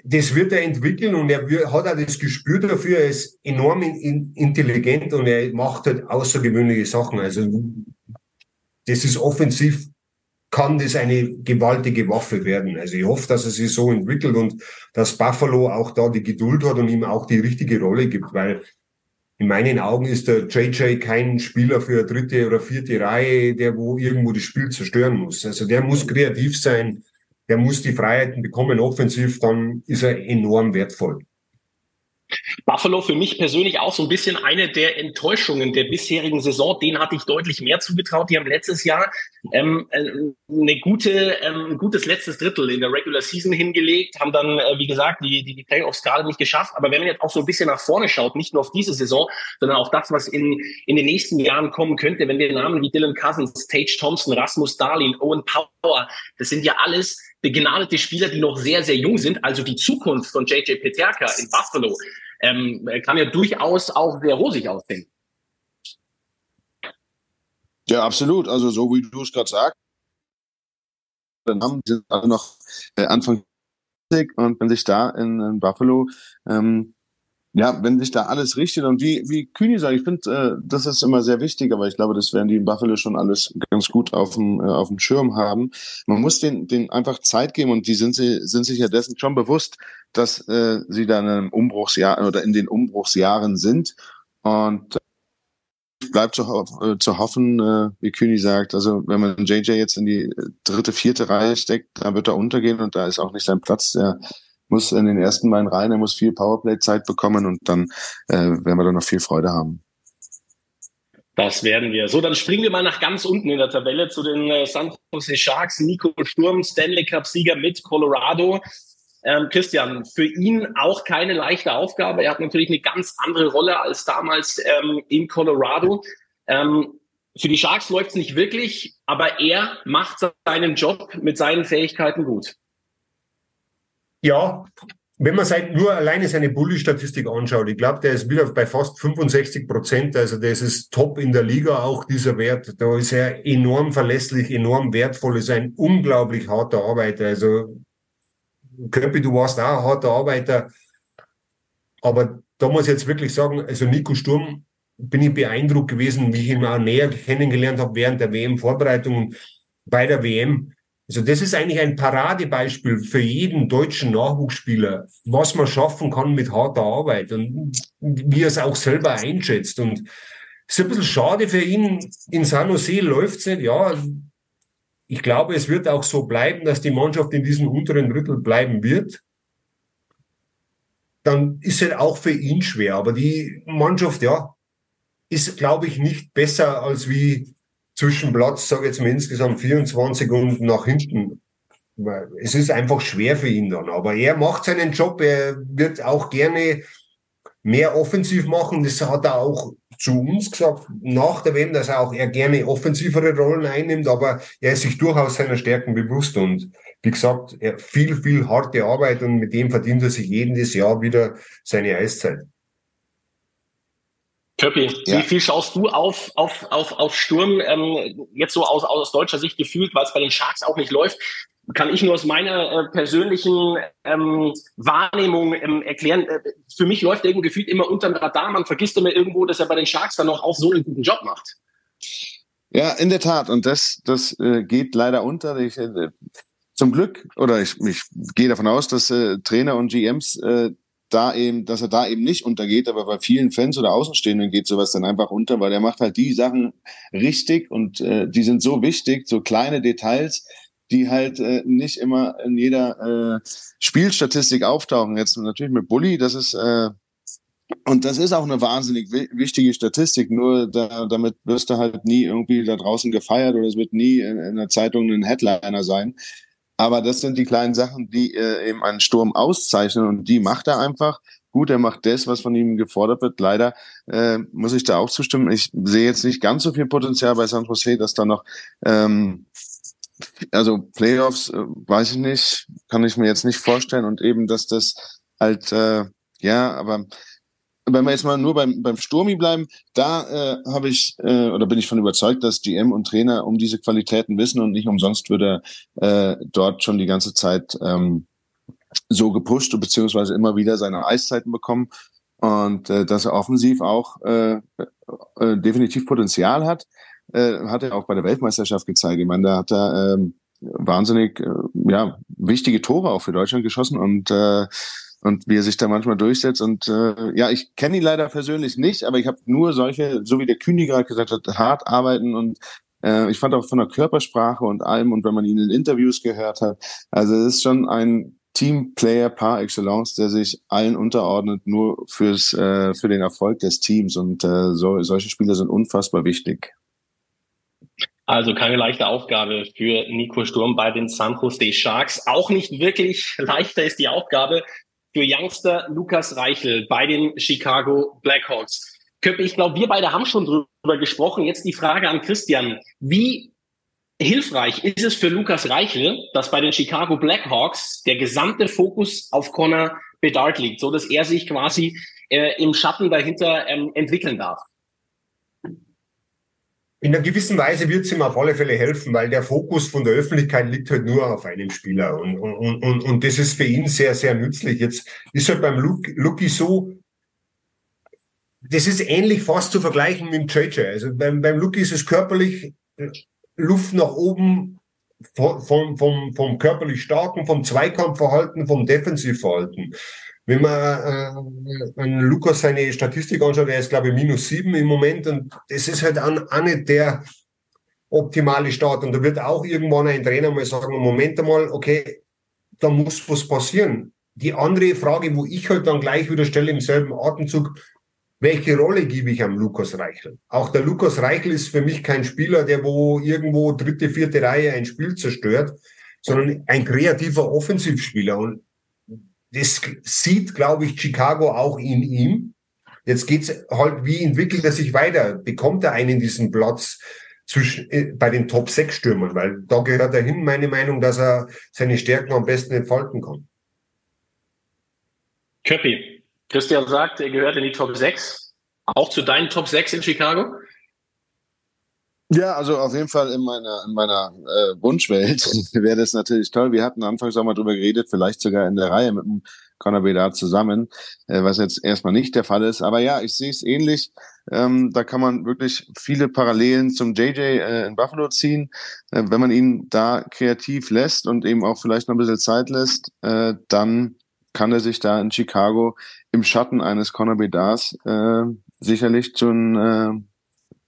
das wird er entwickeln und er hat auch das Gespür dafür, er ist enorm intelligent und er macht halt außergewöhnliche Sachen. Also das ist offensiv kann das eine gewaltige Waffe werden. Also ich hoffe, dass er sich so entwickelt und dass Buffalo auch da die Geduld hat und ihm auch die richtige Rolle gibt, weil in meinen Augen ist der JJ kein Spieler für eine dritte oder vierte Reihe, der wo irgendwo das Spiel zerstören muss. Also der muss kreativ sein, der muss die Freiheiten bekommen offensiv, dann ist er enorm wertvoll. Buffalo für mich persönlich auch so ein bisschen eine der Enttäuschungen der bisherigen Saison. Den hatte ich deutlich mehr zugetraut. Die haben letztes Jahr ähm, äh, eine gute, ähm, ein gutes letztes Drittel in der Regular Season hingelegt, haben dann, äh, wie gesagt, die, die, die Playoffs gerade nicht geschafft. Aber wenn man jetzt auch so ein bisschen nach vorne schaut, nicht nur auf diese Saison, sondern auch das, was in, in den nächsten Jahren kommen könnte, wenn wir Namen wie Dylan Cousins, Tage Thompson, Rasmus Darlin, Owen Power, das sind ja alles begnadete Spieler, die noch sehr, sehr jung sind. Also die Zukunft von JJ Peterka in Buffalo ähm, kann ja durchaus auch sehr rosig aussehen. Ja, absolut. Also so wie du es gerade sagst, dann haben sie alle noch äh, Anfang und wenn sich da in, in Buffalo ähm, ja, wenn sich da alles richtet und wie, wie Kühni sagt, ich finde, äh, das ist immer sehr wichtig, aber ich glaube, das werden die in Buffalo schon alles ganz gut auf dem, äh, auf dem Schirm haben. Man muss den, den einfach Zeit geben und die sind, sie, sind sich ja dessen schon bewusst, dass äh, sie da in einem Umbruchsjahr oder in den Umbruchsjahren sind und bleibt zu, äh, zu hoffen, äh, wie Kühni sagt, also wenn man JJ jetzt in die dritte, vierte Reihe steckt, da wird er untergehen und da ist auch nicht sein Platz. Der muss in den ersten beiden rein, er muss viel Powerplay-Zeit bekommen und dann äh, werden wir da noch viel Freude haben. Das werden wir. So, dann springen wir mal nach ganz unten in der Tabelle zu den äh, San Jose Sharks. Nico Sturm, Stanley Cup-Sieger mit Colorado. Ähm, Christian, für ihn auch keine leichte Aufgabe. Er hat natürlich eine ganz andere Rolle als damals ähm, in Colorado. Ähm, für die Sharks läuft es nicht wirklich, aber er macht seinen Job mit seinen Fähigkeiten gut. Ja, wenn man seit nur alleine seine Bully-Statistik anschaut, ich glaube, der ist wieder bei fast 65 Prozent, also das ist top in der Liga auch dieser Wert. Da ist er enorm verlässlich, enorm wertvoll, ist ein unglaublich harter Arbeiter. Also Köppi, du warst auch ein harter Arbeiter, aber da muss ich jetzt wirklich sagen, also Nico Sturm bin ich beeindruckt gewesen, wie ich ihn auch näher kennengelernt habe während der WM-Vorbereitung bei der WM also das ist eigentlich ein Paradebeispiel für jeden deutschen Nachwuchsspieler, was man schaffen kann mit harter Arbeit und wie er es auch selber einschätzt. Und es ist ein bisschen schade für ihn. In San Jose läuft es nicht. Ja, ich glaube, es wird auch so bleiben, dass die Mannschaft in diesem unteren Drittel bleiben wird. Dann ist es auch für ihn schwer. Aber die Mannschaft, ja, ist, glaube ich, nicht besser als wie zwischen Platz, sage jetzt mal insgesamt 24 und nach hinten. Es ist einfach schwer für ihn dann. Aber er macht seinen Job. Er wird auch gerne mehr offensiv machen. Das hat er auch zu uns gesagt, nach der WM, dass er auch er gerne offensivere Rollen einnimmt, aber er ist sich durchaus seiner Stärken bewusst und wie gesagt, viel, viel harte Arbeit und mit dem verdient er sich jedes Jahr wieder seine Eiszeit. Köppi, ja. wie viel schaust du auf, auf, auf, auf Sturm, ähm, jetzt so aus, aus deutscher Sicht gefühlt, weil es bei den Sharks auch nicht läuft? kann ich nur aus meiner äh, persönlichen ähm, Wahrnehmung ähm, erklären. Äh, für mich läuft irgendwo gefühlt immer unter dem Radar. Man vergisst immer irgendwo, dass er bei den Sharks dann noch auch so einen guten Job macht. Ja, in der Tat. Und das, das äh, geht leider unter. Ich, äh, zum Glück, oder ich, ich gehe davon aus, dass äh, Trainer und GMs äh, da eben, dass er da eben nicht untergeht, aber bei vielen Fans oder Außenstehenden geht sowas dann einfach unter, weil er macht halt die Sachen richtig und äh, die sind so wichtig, so kleine Details, die halt äh, nicht immer in jeder äh, Spielstatistik auftauchen. Jetzt natürlich mit Bully, das ist äh, und das ist auch eine wahnsinnig wichtige Statistik, nur da, damit wirst du halt nie irgendwie da draußen gefeiert oder es wird nie in, in der Zeitung ein Headliner sein. Aber das sind die kleinen Sachen, die äh, eben einen Sturm auszeichnen und die macht er einfach. Gut, er macht das, was von ihm gefordert wird. Leider äh, muss ich da auch zustimmen. Ich sehe jetzt nicht ganz so viel Potenzial bei San Jose, dass da noch ähm, also Playoffs, äh, weiß ich nicht, kann ich mir jetzt nicht vorstellen und eben, dass das halt, äh, ja, aber wenn wir jetzt mal nur beim, beim Sturmi bleiben, da äh, habe ich äh, oder bin ich von überzeugt, dass GM und Trainer um diese Qualitäten wissen und nicht umsonst würde äh, dort schon die ganze Zeit ähm, so gepusht beziehungsweise immer wieder seine Eiszeiten bekommen und äh, dass er offensiv auch äh, äh, definitiv Potenzial hat äh, hat er auch bei der Weltmeisterschaft gezeigt. Ich meine, da hat er ähm, wahnsinnig äh, ja, wichtige Tore auch für Deutschland geschossen und äh, und wie er sich da manchmal durchsetzt. Und äh, ja, ich kenne ihn leider persönlich nicht, aber ich habe nur solche, so wie der Kühni gerade gesagt hat, hart arbeiten und äh, ich fand auch von der Körpersprache und allem und wenn man ihn in Interviews gehört hat, also es ist schon ein Teamplayer par excellence, der sich allen unterordnet, nur fürs äh, für den Erfolg des Teams und äh, so, solche Spieler sind unfassbar wichtig. Also keine leichte Aufgabe für Nico Sturm bei den San Jose Sharks. Auch nicht wirklich leichter ist die Aufgabe für Youngster Lukas Reichel bei den Chicago Blackhawks. Köppe, ich glaube, wir beide haben schon drüber gesprochen. Jetzt die Frage an Christian. Wie hilfreich ist es für Lukas Reichel, dass bei den Chicago Blackhawks der gesamte Fokus auf Connor Bedard liegt, so dass er sich quasi äh, im Schatten dahinter ähm, entwickeln darf? In einer gewissen Weise wird es ihm auf alle Fälle helfen, weil der Fokus von der Öffentlichkeit liegt halt nur auf einem Spieler. Und, und, und, und das ist für ihn sehr, sehr nützlich. Jetzt ist halt beim Lucky so, das ist ähnlich fast zu vergleichen mit dem JJ. Also beim, beim Lucky ist es körperlich äh, Luft nach oben vom, vom, vom körperlich starken, vom Zweikampfverhalten, vom Defensivverhalten. Wenn man äh, an Lukas seine Statistik anschaut, er ist, glaube ich, minus sieben im Moment und das ist halt auch, nicht der optimale Start. Und da wird auch irgendwann ein Trainer mal sagen, Moment einmal, okay, da muss was passieren. Die andere Frage, wo ich halt dann gleich wieder stelle im selben Atemzug, welche Rolle gebe ich am Lukas Reichel? Auch der Lukas Reichel ist für mich kein Spieler, der wo irgendwo dritte, vierte Reihe ein Spiel zerstört, sondern ein kreativer Offensivspieler. Und das sieht, glaube ich, Chicago auch in ihm. Jetzt geht's halt, wie entwickelt er sich weiter? Bekommt er einen diesen Platz zwischen, äh, bei den Top 6 Stürmern? Weil da gehört er hin, meine Meinung, dass er seine Stärken am besten entfalten kann. Köppi, Christian sagt, er gehört in die Top 6. Auch zu deinen Top 6 in Chicago? Ja, also auf jeden Fall in meiner, in meiner äh, Wunschwelt wäre das natürlich toll. Wir hatten anfangs auch mal drüber geredet, vielleicht sogar in der Reihe mit dem Conor Bedard zusammen, äh, was jetzt erstmal nicht der Fall ist. Aber ja, ich sehe es ähnlich. Ähm, da kann man wirklich viele Parallelen zum JJ äh, in Buffalo ziehen. Äh, wenn man ihn da kreativ lässt und eben auch vielleicht noch ein bisschen Zeit lässt, äh, dann kann er sich da in Chicago im Schatten eines Conor Bedards äh, sicherlich zu einem äh,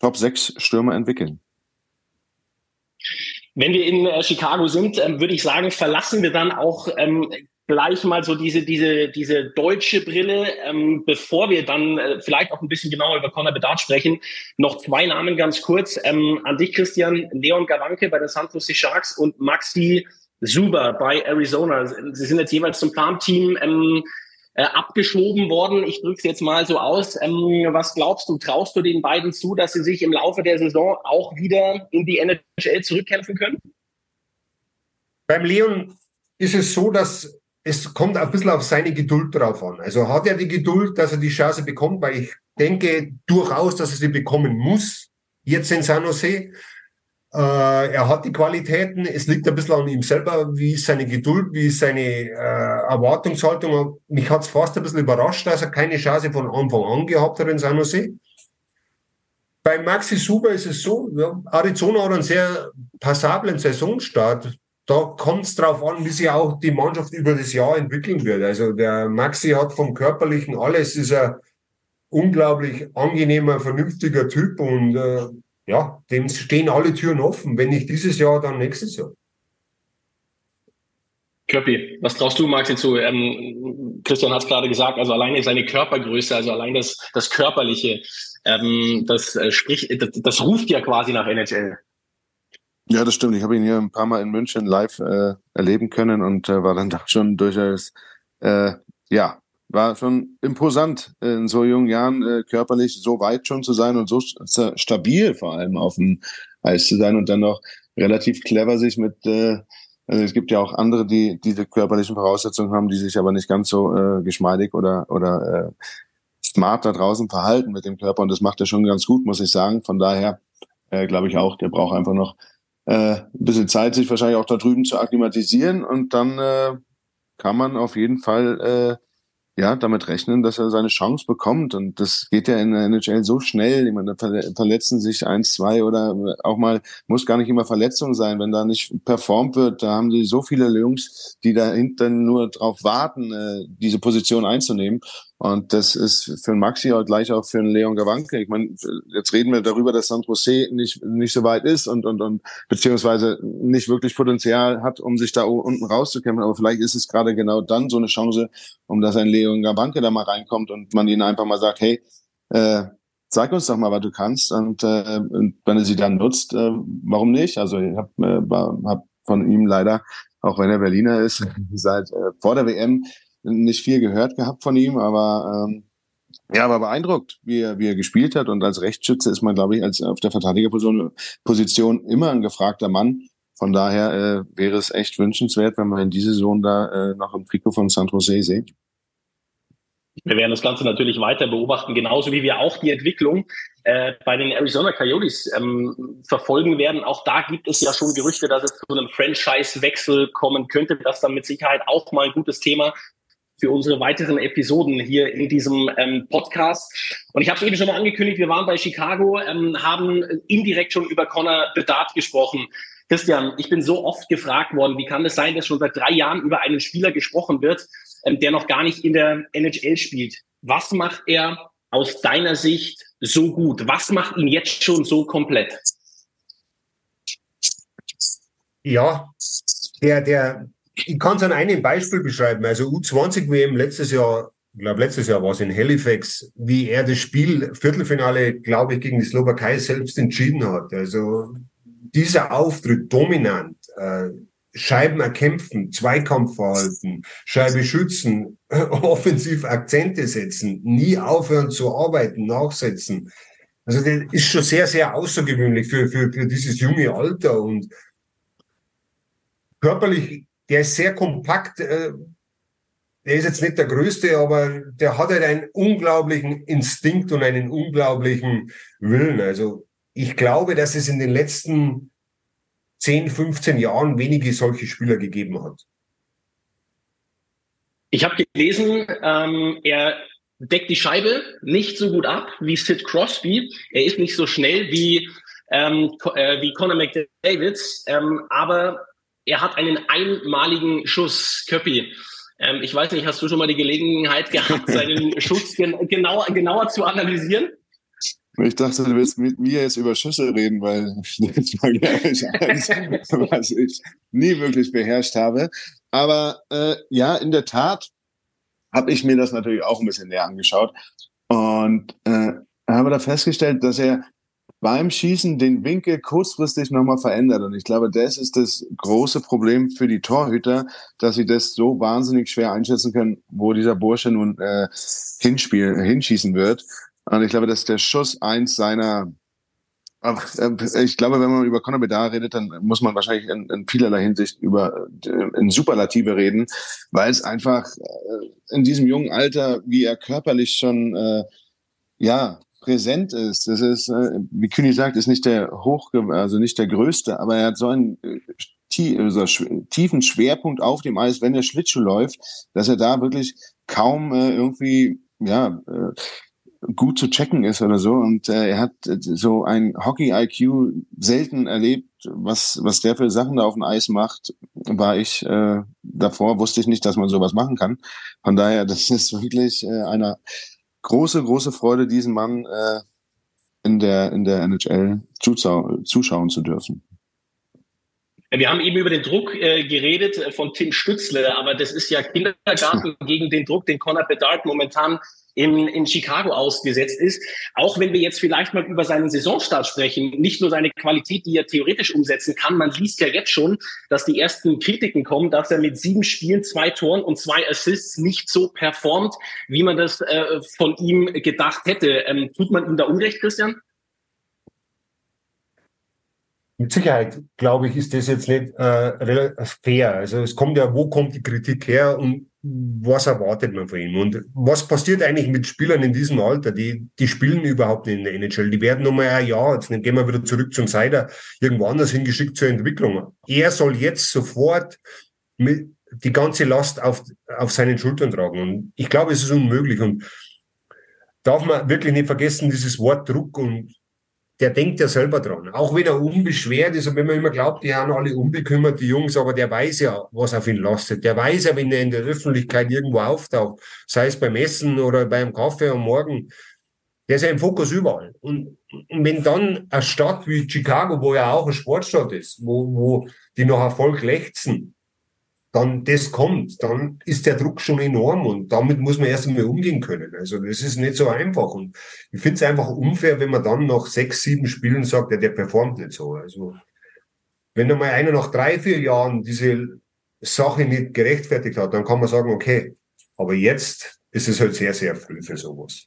Top 6 Stürmer entwickeln. Wenn wir in äh, Chicago sind, ähm, würde ich sagen, verlassen wir dann auch ähm, gleich mal so diese, diese, diese deutsche Brille, ähm, bevor wir dann äh, vielleicht auch ein bisschen genauer über Conor Bedard sprechen. Noch zwei Namen ganz kurz. Ähm, an dich, Christian, Leon Gawanke bei den San Jose Sharks und Maxi Zuber bei Arizona. Sie sind jetzt jeweils zum Plan-Team ähm, äh, abgeschoben worden. Ich drücke es jetzt mal so aus. Ähm, was glaubst du, traust du den beiden zu, dass sie sich im Laufe der Saison auch wieder in die NHL zurückkämpfen können? Beim Leon ist es so, dass es kommt ein bisschen auf seine Geduld drauf an. Also hat er die Geduld, dass er die Chance bekommt, weil ich denke durchaus, dass er sie bekommen muss, jetzt in San Jose. Äh, er hat die Qualitäten. Es liegt ein bisschen an ihm selber. Wie seine Geduld? Wie seine äh, Erwartungshaltung? Mich hat es fast ein bisschen überrascht, dass er keine Chance von Anfang an gehabt hat in San Jose. Bei Maxi Suber ist es so, ja, Arizona hat einen sehr passablen Saisonstart. Da kommt es darauf an, wie sich auch die Mannschaft über das Jahr entwickeln wird. Also der Maxi hat vom Körperlichen alles, ist ein unglaublich angenehmer, vernünftiger Typ und äh, ja, dem stehen alle Türen offen. Wenn nicht dieses Jahr, dann nächstes Jahr. Köppi, was traust du, Maxi, zu? Ähm, Christian hat es gerade gesagt, also alleine seine Körpergröße, also allein das, das Körperliche, ähm, das, äh, sprich, das, das ruft ja quasi nach NHL. Ja, das stimmt. Ich habe ihn hier ein paar Mal in München live äh, erleben können und äh, war dann da schon durchaus, äh, ja, war schon imposant, in so jungen Jahren äh, körperlich so weit schon zu sein und so stabil vor allem auf dem Eis zu sein und dann noch relativ clever sich mit, äh, also es gibt ja auch andere, die diese körperlichen Voraussetzungen haben, die sich aber nicht ganz so äh, geschmeidig oder, oder äh, smart da draußen verhalten mit dem Körper und das macht er schon ganz gut, muss ich sagen. Von daher äh, glaube ich auch, der braucht einfach noch äh, ein bisschen Zeit, sich wahrscheinlich auch da drüben zu akklimatisieren und dann äh, kann man auf jeden Fall äh, ja, damit rechnen, dass er seine Chance bekommt. Und das geht ja in der NHL so schnell. Ich meine, da verletzen sich eins, zwei oder auch mal, muss gar nicht immer Verletzung sein. Wenn da nicht performt wird, da haben die so viele Jungs, die da hinten nur drauf warten, äh, diese Position einzunehmen. Und das ist für einen Maxi auch gleich auch für einen Leon Gawanke. Ich meine, jetzt reden wir darüber, dass San Jose nicht, nicht so weit ist und, und, und beziehungsweise nicht wirklich Potenzial hat, um sich da unten rauszukämpfen. Aber vielleicht ist es gerade genau dann so eine Chance, um dass ein Leon Gawanke da mal reinkommt und man ihnen einfach mal sagt, hey, äh, zeig uns doch mal, was du kannst. Und, äh, und wenn er sie dann nutzt, äh, warum nicht? Also ich habe äh, hab von ihm leider, auch wenn er Berliner ist, seit äh, vor der WM nicht viel gehört gehabt von ihm, aber ähm, ja, war beeindruckt, wie er, wie er gespielt hat. Und als Rechtsschütze ist man, glaube ich, als auf der Verteidigerposition Position immer ein gefragter Mann. Von daher äh, wäre es echt wünschenswert, wenn wir in diese Saison da äh, noch im Trikot von San Jose sehen. Wir werden das Ganze natürlich weiter beobachten, genauso wie wir auch die Entwicklung äh, bei den Arizona Coyotes ähm, verfolgen werden. Auch da gibt es ja schon Gerüchte, dass es zu einem Franchise-Wechsel kommen könnte. Das ist dann mit Sicherheit auch mal ein gutes Thema für unsere weiteren Episoden hier in diesem ähm, Podcast. Und ich habe es eben schon mal angekündigt, wir waren bei Chicago, ähm, haben indirekt schon über Connor Bedard gesprochen. Christian, ich bin so oft gefragt worden, wie kann es sein, dass schon seit drei Jahren über einen Spieler gesprochen wird, ähm, der noch gar nicht in der NHL spielt. Was macht er aus deiner Sicht so gut? Was macht ihn jetzt schon so komplett? Ja, der, der, ich kann es an einem Beispiel beschreiben. Also U20 WM letztes Jahr, ich glaube letztes Jahr war es in Halifax, wie er das Spiel Viertelfinale, glaube ich, gegen die Slowakei selbst entschieden hat. Also dieser Auftritt dominant, äh, Scheiben erkämpfen, Zweikampfverhalten, Scheibe schützen, offensiv Akzente setzen, nie aufhören zu arbeiten, nachsetzen. Also das ist schon sehr, sehr außergewöhnlich für, für, für dieses junge Alter und körperlich der ist sehr kompakt. Äh, der ist jetzt nicht der Größte, aber der hat halt einen unglaublichen Instinkt und einen unglaublichen Willen. Also ich glaube, dass es in den letzten 10, 15 Jahren wenige solche Spieler gegeben hat. Ich habe gelesen, ähm, er deckt die Scheibe nicht so gut ab wie Sid Crosby. Er ist nicht so schnell wie, ähm, äh, wie Conor McDavid, ähm, aber er hat einen einmaligen Schuss, Köppi. Ähm, ich weiß nicht, hast du schon mal die Gelegenheit gehabt, seinen Schuss gen genauer, genauer zu analysieren? Ich dachte, du willst mit mir jetzt über Schüsse reden, weil das war eins, was ich nie wirklich beherrscht habe. Aber äh, ja, in der Tat habe ich mir das natürlich auch ein bisschen näher angeschaut und äh, habe da festgestellt, dass er beim Schießen den Winkel kurzfristig nochmal verändert. Und ich glaube, das ist das große Problem für die Torhüter, dass sie das so wahnsinnig schwer einschätzen können, wo dieser Bursche nun äh, hinspielen, hinschießen wird. Und ich glaube, dass der Schuss eins seiner äh, ich glaube, wenn man über Conor Bedard redet, dann muss man wahrscheinlich in, in vielerlei Hinsicht über äh, in Superlative reden, weil es einfach äh, in diesem jungen Alter, wie er körperlich schon äh, ja präsent ist. Das ist, äh, wie Kühni sagt, ist nicht der hoch, also nicht der größte, aber er hat so einen äh, so tiefen Schwerpunkt auf dem Eis, wenn er Schlittschuh läuft, dass er da wirklich kaum äh, irgendwie ja äh, gut zu checken ist oder so. Und äh, er hat äh, so ein Hockey-IQ selten erlebt, was, was der für Sachen da auf dem Eis macht, war ich äh, davor, wusste ich nicht, dass man sowas machen kann. Von daher, das ist wirklich äh, eine große, große Freude, diesen Mann äh, in der, in der NHL zuschau zuschauen zu dürfen. Wir haben eben über den Druck äh, geredet äh, von Tim Stützle, aber das ist ja Kindergarten gegen den Druck, den Conor Bedard momentan in, in Chicago ausgesetzt ist. Auch wenn wir jetzt vielleicht mal über seinen Saisonstart sprechen, nicht nur seine Qualität, die er theoretisch umsetzen kann, man liest ja jetzt schon, dass die ersten Kritiken kommen, dass er mit sieben Spielen, zwei Toren und zwei Assists nicht so performt, wie man das äh, von ihm gedacht hätte. Ähm, tut man ihm da Unrecht, Christian? Mit Sicherheit, glaube ich, ist das jetzt nicht äh, fair. Also es kommt ja, wo kommt die Kritik her und was erwartet man von ihm? Und was passiert eigentlich mit Spielern in diesem Alter? Die, die spielen überhaupt nicht in der NHL. Die werden nochmal ein Jahr, jetzt gehen wir wieder zurück zum Seider, irgendwo anders hingeschickt zur Entwicklung. Er soll jetzt sofort mit, die ganze Last auf, auf seinen Schultern tragen. Und ich glaube, es ist unmöglich. Und darf man wirklich nicht vergessen, dieses Wort Druck und der denkt ja selber dran. Auch wenn er unbeschwert ist und wenn man immer glaubt, die haben alle unbekümmert, die Jungs, aber der weiß ja, was auf ihn lastet. Der weiß ja, wenn er in der Öffentlichkeit irgendwo auftaucht, sei es beim Essen oder beim Kaffee am Morgen, der ist ja im Fokus überall. Und, wenn dann eine Stadt wie Chicago, wo ja auch eine Sportstadt ist, wo, wo die nach Erfolg lechzen, dann das kommt, dann ist der Druck schon enorm und damit muss man erst einmal umgehen können. Also das ist nicht so einfach und ich finde es einfach unfair, wenn man dann nach sechs, sieben Spielen sagt, ja, der performt nicht so. Also wenn einmal einer nach drei, vier Jahren diese Sache nicht gerechtfertigt hat, dann kann man sagen, okay, aber jetzt ist es halt sehr, sehr früh für sowas.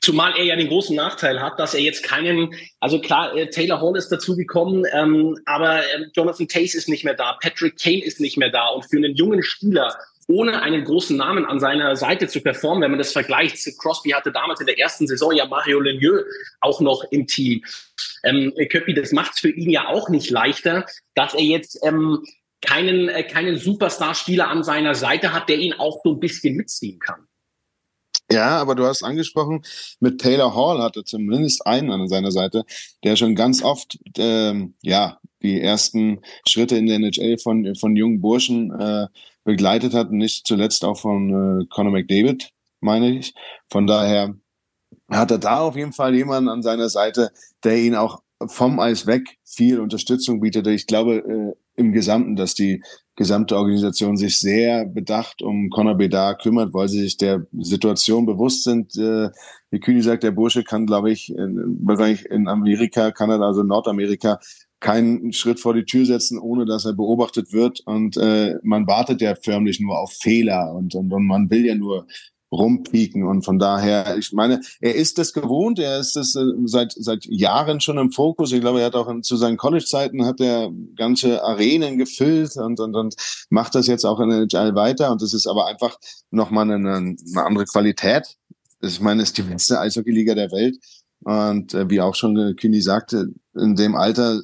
Zumal er ja den großen Nachteil hat, dass er jetzt keinen, also klar, äh, Taylor Hall ist dazugekommen, ähm, aber äh, Jonathan Tace ist nicht mehr da, Patrick Kane ist nicht mehr da und für einen jungen Spieler ohne einen großen Namen an seiner Seite zu performen, wenn man das vergleicht. Crosby hatte damals in der ersten Saison ja Mario Lemieux auch noch im Team. Ähm, Köppi, das macht es für ihn ja auch nicht leichter, dass er jetzt ähm, keinen, äh, keinen Superstar-Spieler an seiner Seite hat, der ihn auch so ein bisschen mitziehen kann. Ja, aber du hast angesprochen, mit Taylor Hall hatte zumindest einen an seiner Seite, der schon ganz oft ähm, ja die ersten Schritte in der NHL von von jungen Burschen äh, begleitet hat, nicht zuletzt auch von äh, Conor McDavid, meine ich. Von daher hat er da auf jeden Fall jemanden an seiner Seite, der ihn auch vom Eis weg viel Unterstützung bietet. Ich glaube äh, im Gesamten, dass die gesamte Organisation sich sehr bedacht um Conor Bedard kümmert, weil sie sich der Situation bewusst sind. Äh, wie Kühni sagt, der Bursche kann, glaube ich, in, in Amerika, Kanada, also Nordamerika, keinen Schritt vor die Tür setzen, ohne dass er beobachtet wird. Und äh, man wartet ja förmlich nur auf Fehler und, und, und man will ja nur rumpieken. Und von daher, ich meine, er ist das gewohnt, er ist das äh, seit, seit Jahren schon im Fokus. Ich glaube, er hat auch in, zu seinen College-Zeiten hat er ganze Arenen gefüllt und, und, und macht das jetzt auch in der NHL weiter. Und das ist aber einfach nochmal eine, eine andere Qualität. Ich meine, es ist die beste Eishockey-Liga der Welt. Und äh, wie auch schon Kühni sagte, in dem Alter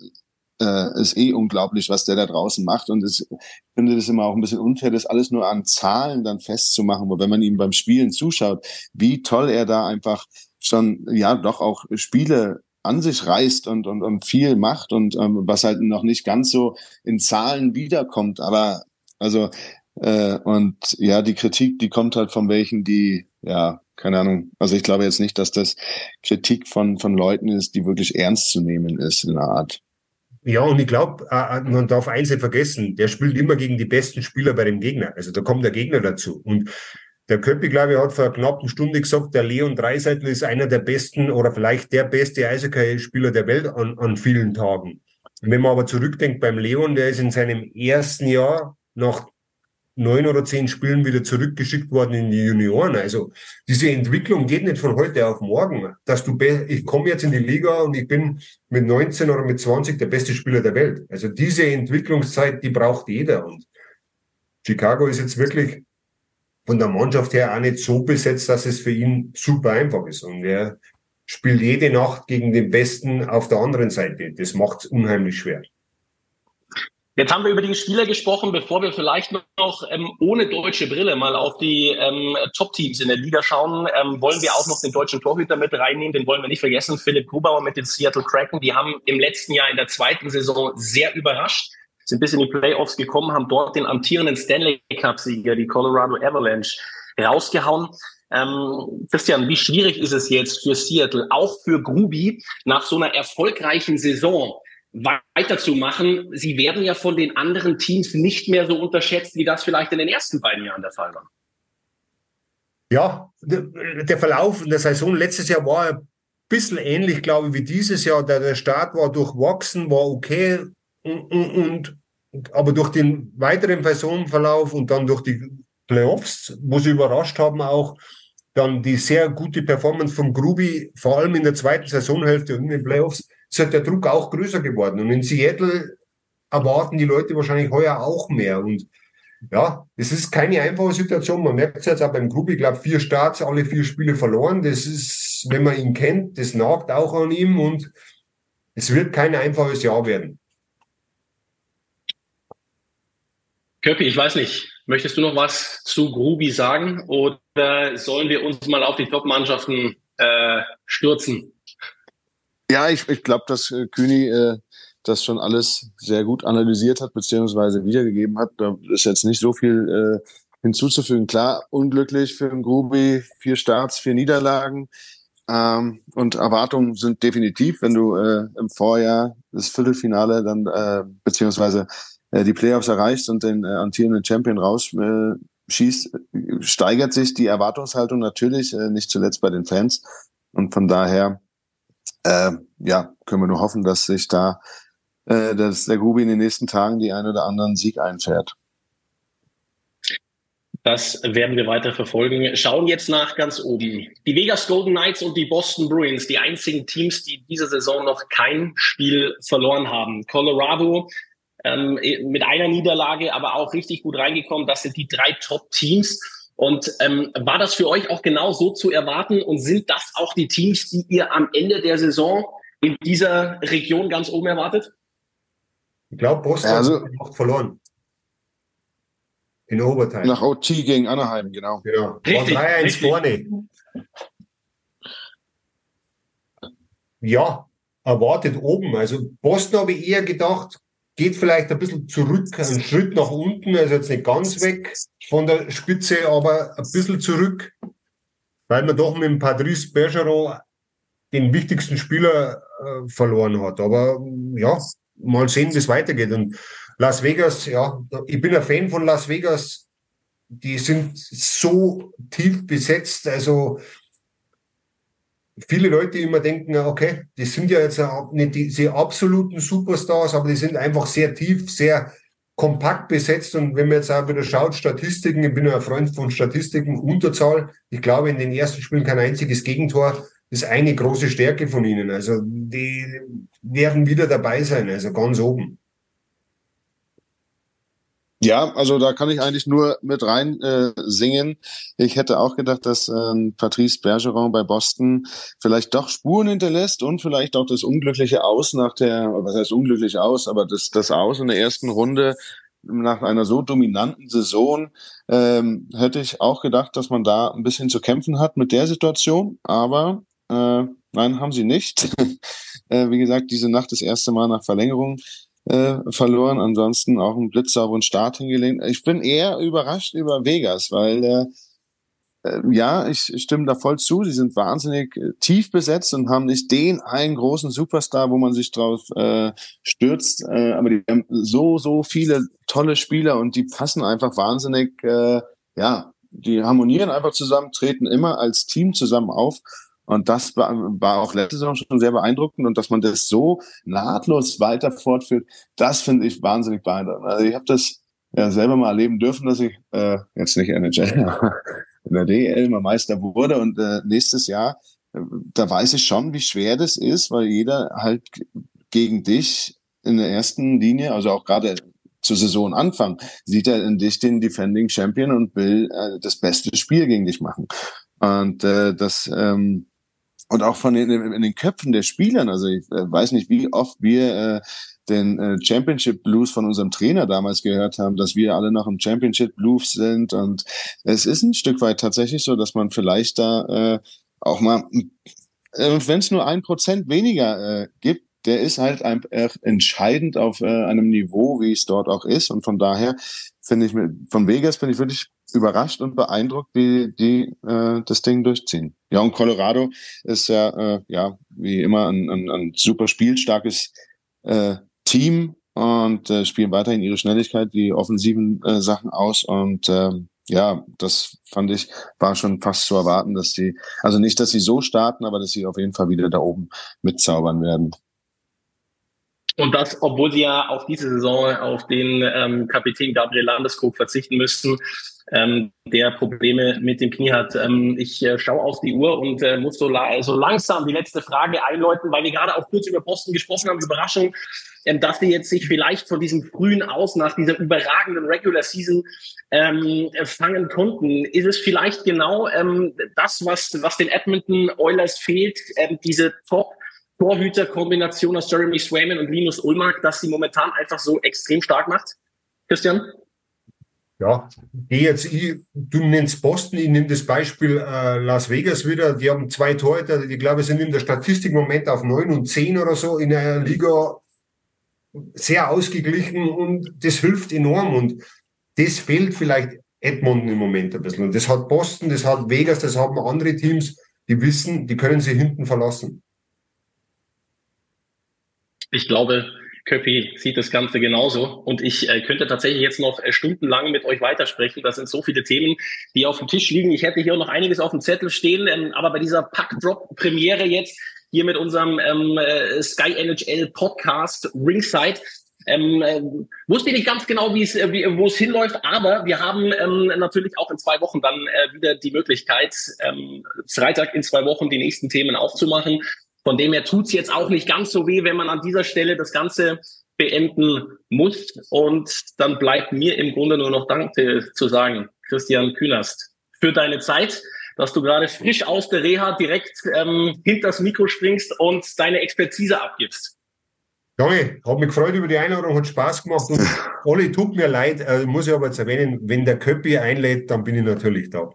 äh, ist eh unglaublich, was der da draußen macht. Und es, ich finde das immer auch ein bisschen unfair, das alles nur an Zahlen dann festzumachen. wo wenn man ihm beim Spielen zuschaut, wie toll er da einfach schon, ja, doch auch Spiele an sich reißt und, und, und viel macht und ähm, was halt noch nicht ganz so in Zahlen wiederkommt. Aber also äh, und ja, die Kritik, die kommt halt von welchen, die ja keine Ahnung. Also ich glaube jetzt nicht, dass das Kritik von von Leuten ist, die wirklich ernst zu nehmen ist in der Art. Ja, und ich glaube, man darf eins nicht vergessen, der spielt immer gegen die besten Spieler bei dem Gegner. Also da kommt der Gegner dazu. Und der Köppi, glaube ich, hat vor einer knappen Stunde gesagt, der Leon Dreiseitel ist einer der besten oder vielleicht der beste Eishockey-Spieler der Welt an, an vielen Tagen. Wenn man aber zurückdenkt beim Leon, der ist in seinem ersten Jahr nach neun oder zehn Spielen wieder zurückgeschickt worden in die Junioren. Also diese Entwicklung geht nicht von heute auf morgen, dass du, ich komme jetzt in die Liga und ich bin mit 19 oder mit 20 der beste Spieler der Welt. Also diese Entwicklungszeit, die braucht jeder. Und Chicago ist jetzt wirklich von der Mannschaft her auch nicht so besetzt, dass es für ihn super einfach ist. Und er spielt jede Nacht gegen den Besten auf der anderen Seite. Das macht es unheimlich schwer. Jetzt haben wir über die Spieler gesprochen, bevor wir vielleicht noch ähm, ohne deutsche Brille mal auf die ähm, Top-Teams in der Liga schauen, ähm, wollen wir auch noch den deutschen Torhüter mit reinnehmen. Den wollen wir nicht vergessen. Philipp Grubauer mit den Seattle Kraken. Die haben im letzten Jahr in der zweiten Saison sehr überrascht, sind bis in die Playoffs gekommen, haben dort den amtierenden Stanley Cup-Sieger, die Colorado Avalanche, rausgehauen. Ähm, Christian, wie schwierig ist es jetzt für Seattle, auch für Grubi, nach so einer erfolgreichen Saison weiterzumachen. Sie werden ja von den anderen Teams nicht mehr so unterschätzt, wie das vielleicht in den ersten beiden Jahren der Fall war. Ja, der Verlauf in der Saison letztes Jahr war ein bisschen ähnlich, glaube ich, wie dieses Jahr. Der, Start war durchwachsen, war okay und, und, aber durch den weiteren Saisonverlauf und dann durch die Playoffs, wo sie überrascht haben auch, dann die sehr gute Performance von Grubi, vor allem in der zweiten Saisonhälfte und in den Playoffs, ist halt der Druck auch größer geworden. Und in Seattle erwarten die Leute wahrscheinlich heuer auch mehr. Und ja, es ist keine einfache Situation. Man merkt es jetzt auch beim Grubi, ich glaube, vier Starts, alle vier Spiele verloren. Das ist, wenn man ihn kennt, das nagt auch an ihm und es wird kein einfaches Jahr werden. Köppi, ich weiß nicht, möchtest du noch was zu Grubi sagen oder sollen wir uns mal auf die Top-Mannschaften äh, stürzen? Ja, ich, ich glaube, dass äh, Kühni äh, das schon alles sehr gut analysiert hat, beziehungsweise wiedergegeben hat. Da ist jetzt nicht so viel äh, hinzuzufügen. Klar, unglücklich für den Grubi, vier Starts, vier Niederlagen. Ähm, und Erwartungen sind definitiv, wenn du äh, im Vorjahr das Viertelfinale dann äh, beziehungsweise äh, die Playoffs erreichst und den äh, amtierenden Champion rausschießt, steigert sich die Erwartungshaltung natürlich, äh, nicht zuletzt bei den Fans. Und von daher äh, ja, können wir nur hoffen, dass sich da äh, dass der Grubi in den nächsten Tagen die ein oder anderen Sieg einfährt. Das werden wir weiter verfolgen. Schauen jetzt nach ganz oben. Die Vegas Golden Knights und die Boston Bruins, die einzigen Teams, die diese Saison noch kein Spiel verloren haben. Colorado ähm, mit einer Niederlage, aber auch richtig gut reingekommen. Das sind die drei Top-Teams. Und ähm, war das für euch auch genau so zu erwarten? Und sind das auch die Teams, die ihr am Ende der Saison in dieser Region ganz oben erwartet? Ich glaube, Boston also, hat verloren. In Overtime. Nach OT gegen Anaheim, genau. Genau. Richtig, 3-1 vorne. Ja, erwartet oben. Also Boston habe ich eher gedacht, geht vielleicht ein bisschen zurück, einen Schritt nach unten, also jetzt nicht ganz weg von der Spitze, aber ein bisschen zurück, weil man doch mit Patrice Bergeron den wichtigsten Spieler äh, verloren hat. Aber ja, mal sehen, wie es weitergeht. Und Las Vegas, ja, ich bin ein Fan von Las Vegas. Die sind so tief besetzt, also viele Leute immer denken, okay, die sind ja jetzt nicht diese absoluten Superstars, aber die sind einfach sehr tief, sehr kompakt besetzt. Und wenn man jetzt auch wieder schaut, Statistiken, ich bin ja ein Freund von Statistiken, Unterzahl. Ich glaube, in den ersten Spielen kein einziges Gegentor. Das ist eine große Stärke von ihnen. Also die werden wieder dabei sein, also ganz oben. Ja, also da kann ich eigentlich nur mit rein äh, singen. Ich hätte auch gedacht, dass ähm, Patrice Bergeron bei Boston vielleicht doch Spuren hinterlässt und vielleicht auch das unglückliche Aus nach der, was heißt unglücklich aus, aber das, das Aus in der ersten Runde nach einer so dominanten Saison ähm, hätte ich auch gedacht, dass man da ein bisschen zu kämpfen hat mit der Situation, aber äh, nein, haben sie nicht. äh, wie gesagt, diese Nacht das erste Mal nach Verlängerung äh, verloren. Ansonsten auch einen blitzsauberen Start hingelegt. Ich bin eher überrascht über Vegas, weil äh, äh, ja, ich stimme da voll zu. Sie sind wahnsinnig äh, tief besetzt und haben nicht den einen großen Superstar, wo man sich drauf äh, stürzt. Äh, aber die haben so, so viele tolle Spieler und die passen einfach wahnsinnig, äh, ja, die harmonieren einfach zusammen, treten immer als Team zusammen auf. Und das war, war auch letzte Saison schon sehr beeindruckend. Und dass man das so nahtlos weiter fortführt, das finde ich wahnsinnig beeindruckend. Also ich habe das ja selber mal erleben dürfen, dass ich äh, jetzt nicht NHL, aber in der DL mal Meister wurde. Und äh, nächstes Jahr, äh, da weiß ich schon, wie schwer das ist, weil jeder halt gegen dich in der ersten Linie, also auch gerade zur Saisonanfang, sieht er in dich den Defending Champion und will äh, das beste Spiel gegen dich machen. Und äh, das ähm, und auch von den, in den Köpfen der Spielern. Also ich äh, weiß nicht, wie oft wir äh, den äh, Championship Blues von unserem Trainer damals gehört haben, dass wir alle noch im Championship Blues sind. Und es ist ein Stück weit tatsächlich so, dass man vielleicht da äh, auch mal, äh, wenn es nur ein Prozent weniger äh, gibt, der ist halt einfach entscheidend auf äh, einem Niveau, wie es dort auch ist. Und von daher finde ich, von Vegas bin ich wirklich überrascht und beeindruckt, wie die äh, das Ding durchziehen. Ja, und Colorado ist ja, äh, ja wie immer ein, ein, ein super spielstarkes äh, Team und äh, spielen weiterhin ihre Schnelligkeit, die offensiven äh, Sachen aus. Und ähm, ja, das fand ich, war schon fast zu erwarten, dass sie, also nicht, dass sie so starten, aber dass sie auf jeden Fall wieder da oben mitzaubern werden. Und das, obwohl sie ja auch diese Saison auf den ähm, Kapitän Gabriel Landeskog verzichten müssten, ähm, der Probleme mit dem Knie hat. Ähm, ich äh, schaue auf die Uhr und äh, muss so, la so langsam die letzte Frage einläuten, weil wir gerade auch kurz über Posten gesprochen haben. Überraschung, ähm, dass sie jetzt sich vielleicht von diesem frühen Aus nach dieser überragenden Regular Season ähm, fangen konnten. Ist es vielleicht genau ähm, das, was, was den Edmonton Oilers fehlt, ähm, diese Top Torhüter-Kombination aus Jeremy Swayman und Linus Ulmark, dass sie momentan einfach so extrem stark macht? Christian? Ja, die jetzt, ich, du nennst Boston, ich nehme das Beispiel äh, Las Vegas wieder. Die haben zwei Torhüter, die glaube ich sind in der Statistik im Moment auf neun und zehn oder so in einer Liga sehr ausgeglichen und das hilft enorm und das fehlt vielleicht Edmonton im Moment ein bisschen. Und das hat Boston, das hat Vegas, das haben andere Teams, die wissen, die können sie hinten verlassen. Ich glaube, Köppi sieht das Ganze genauso. Und ich äh, könnte tatsächlich jetzt noch äh, stundenlang mit euch weitersprechen. Das sind so viele Themen, die auf dem Tisch liegen. Ich hätte hier noch einiges auf dem Zettel stehen. Ähm, aber bei dieser Pack-Drop-Premiere jetzt hier mit unserem ähm, äh, Sky NHL Podcast Ringside, ähm, äh, wusste ich nicht ganz genau, wie es, äh, wo es hinläuft, aber wir haben ähm, natürlich auch in zwei Wochen dann äh, wieder die Möglichkeit, ähm, Freitag in zwei Wochen die nächsten Themen aufzumachen. Von dem her tut's jetzt auch nicht ganz so weh, wenn man an dieser Stelle das Ganze beenden muss. Und dann bleibt mir im Grunde nur noch Danke zu sagen, Christian Künast, für deine Zeit, dass du gerade frisch aus der Reha direkt ähm, hinter das Mikro springst und deine Expertise abgibst. Danke, hat mich gefreut über die Einladung, hat Spaß gemacht und Olli, tut mir leid, äh, muss ich aber jetzt erwähnen, wenn der Köppi einlädt, dann bin ich natürlich da.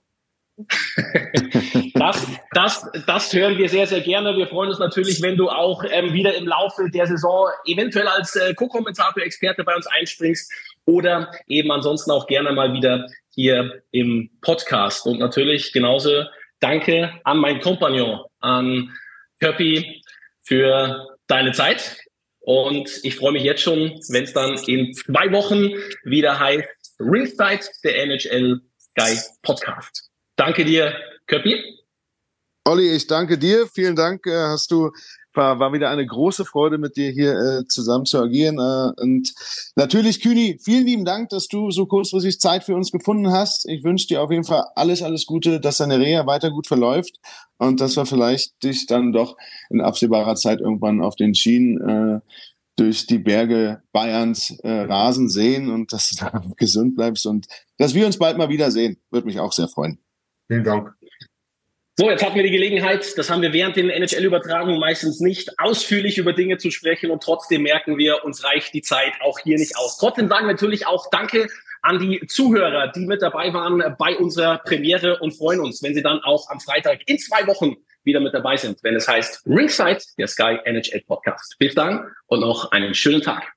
das, das, das hören wir sehr, sehr gerne. Wir freuen uns natürlich, wenn du auch ähm, wieder im Laufe der Saison eventuell als äh, Co-Kommentator, Experte bei uns einspringst oder eben ansonsten auch gerne mal wieder hier im Podcast. Und natürlich genauso danke an meinen Kompagnon, an Köppi für deine Zeit. Und ich freue mich jetzt schon, wenn es dann in zwei Wochen wieder heißt Ringside, der NHL Sky Podcast. Danke dir, Köppi. Olli, ich danke dir. Vielen Dank. Äh, hast du war, war wieder eine große Freude, mit dir hier äh, zusammen zu agieren. Äh, und natürlich, Kühni, vielen lieben Dank, dass du so kurzfristig Zeit für uns gefunden hast. Ich wünsche dir auf jeden Fall alles, alles Gute, dass deine Reha weiter gut verläuft und dass wir vielleicht dich dann doch in absehbarer Zeit irgendwann auf den Schienen äh, durch die Berge Bayerns äh, rasen sehen und dass du da gesund bleibst und dass wir uns bald mal wiedersehen. Würde mich auch sehr freuen. Vielen Dank. So, jetzt hatten wir die Gelegenheit, das haben wir während den NHL-Übertragungen meistens nicht, ausführlich über Dinge zu sprechen und trotzdem merken wir, uns reicht die Zeit auch hier nicht aus. Trotzdem sagen wir natürlich auch Danke an die Zuhörer, die mit dabei waren bei unserer Premiere und freuen uns, wenn sie dann auch am Freitag in zwei Wochen wieder mit dabei sind, wenn es heißt Ringside, der Sky NHL Podcast. Bis dann und noch einen schönen Tag.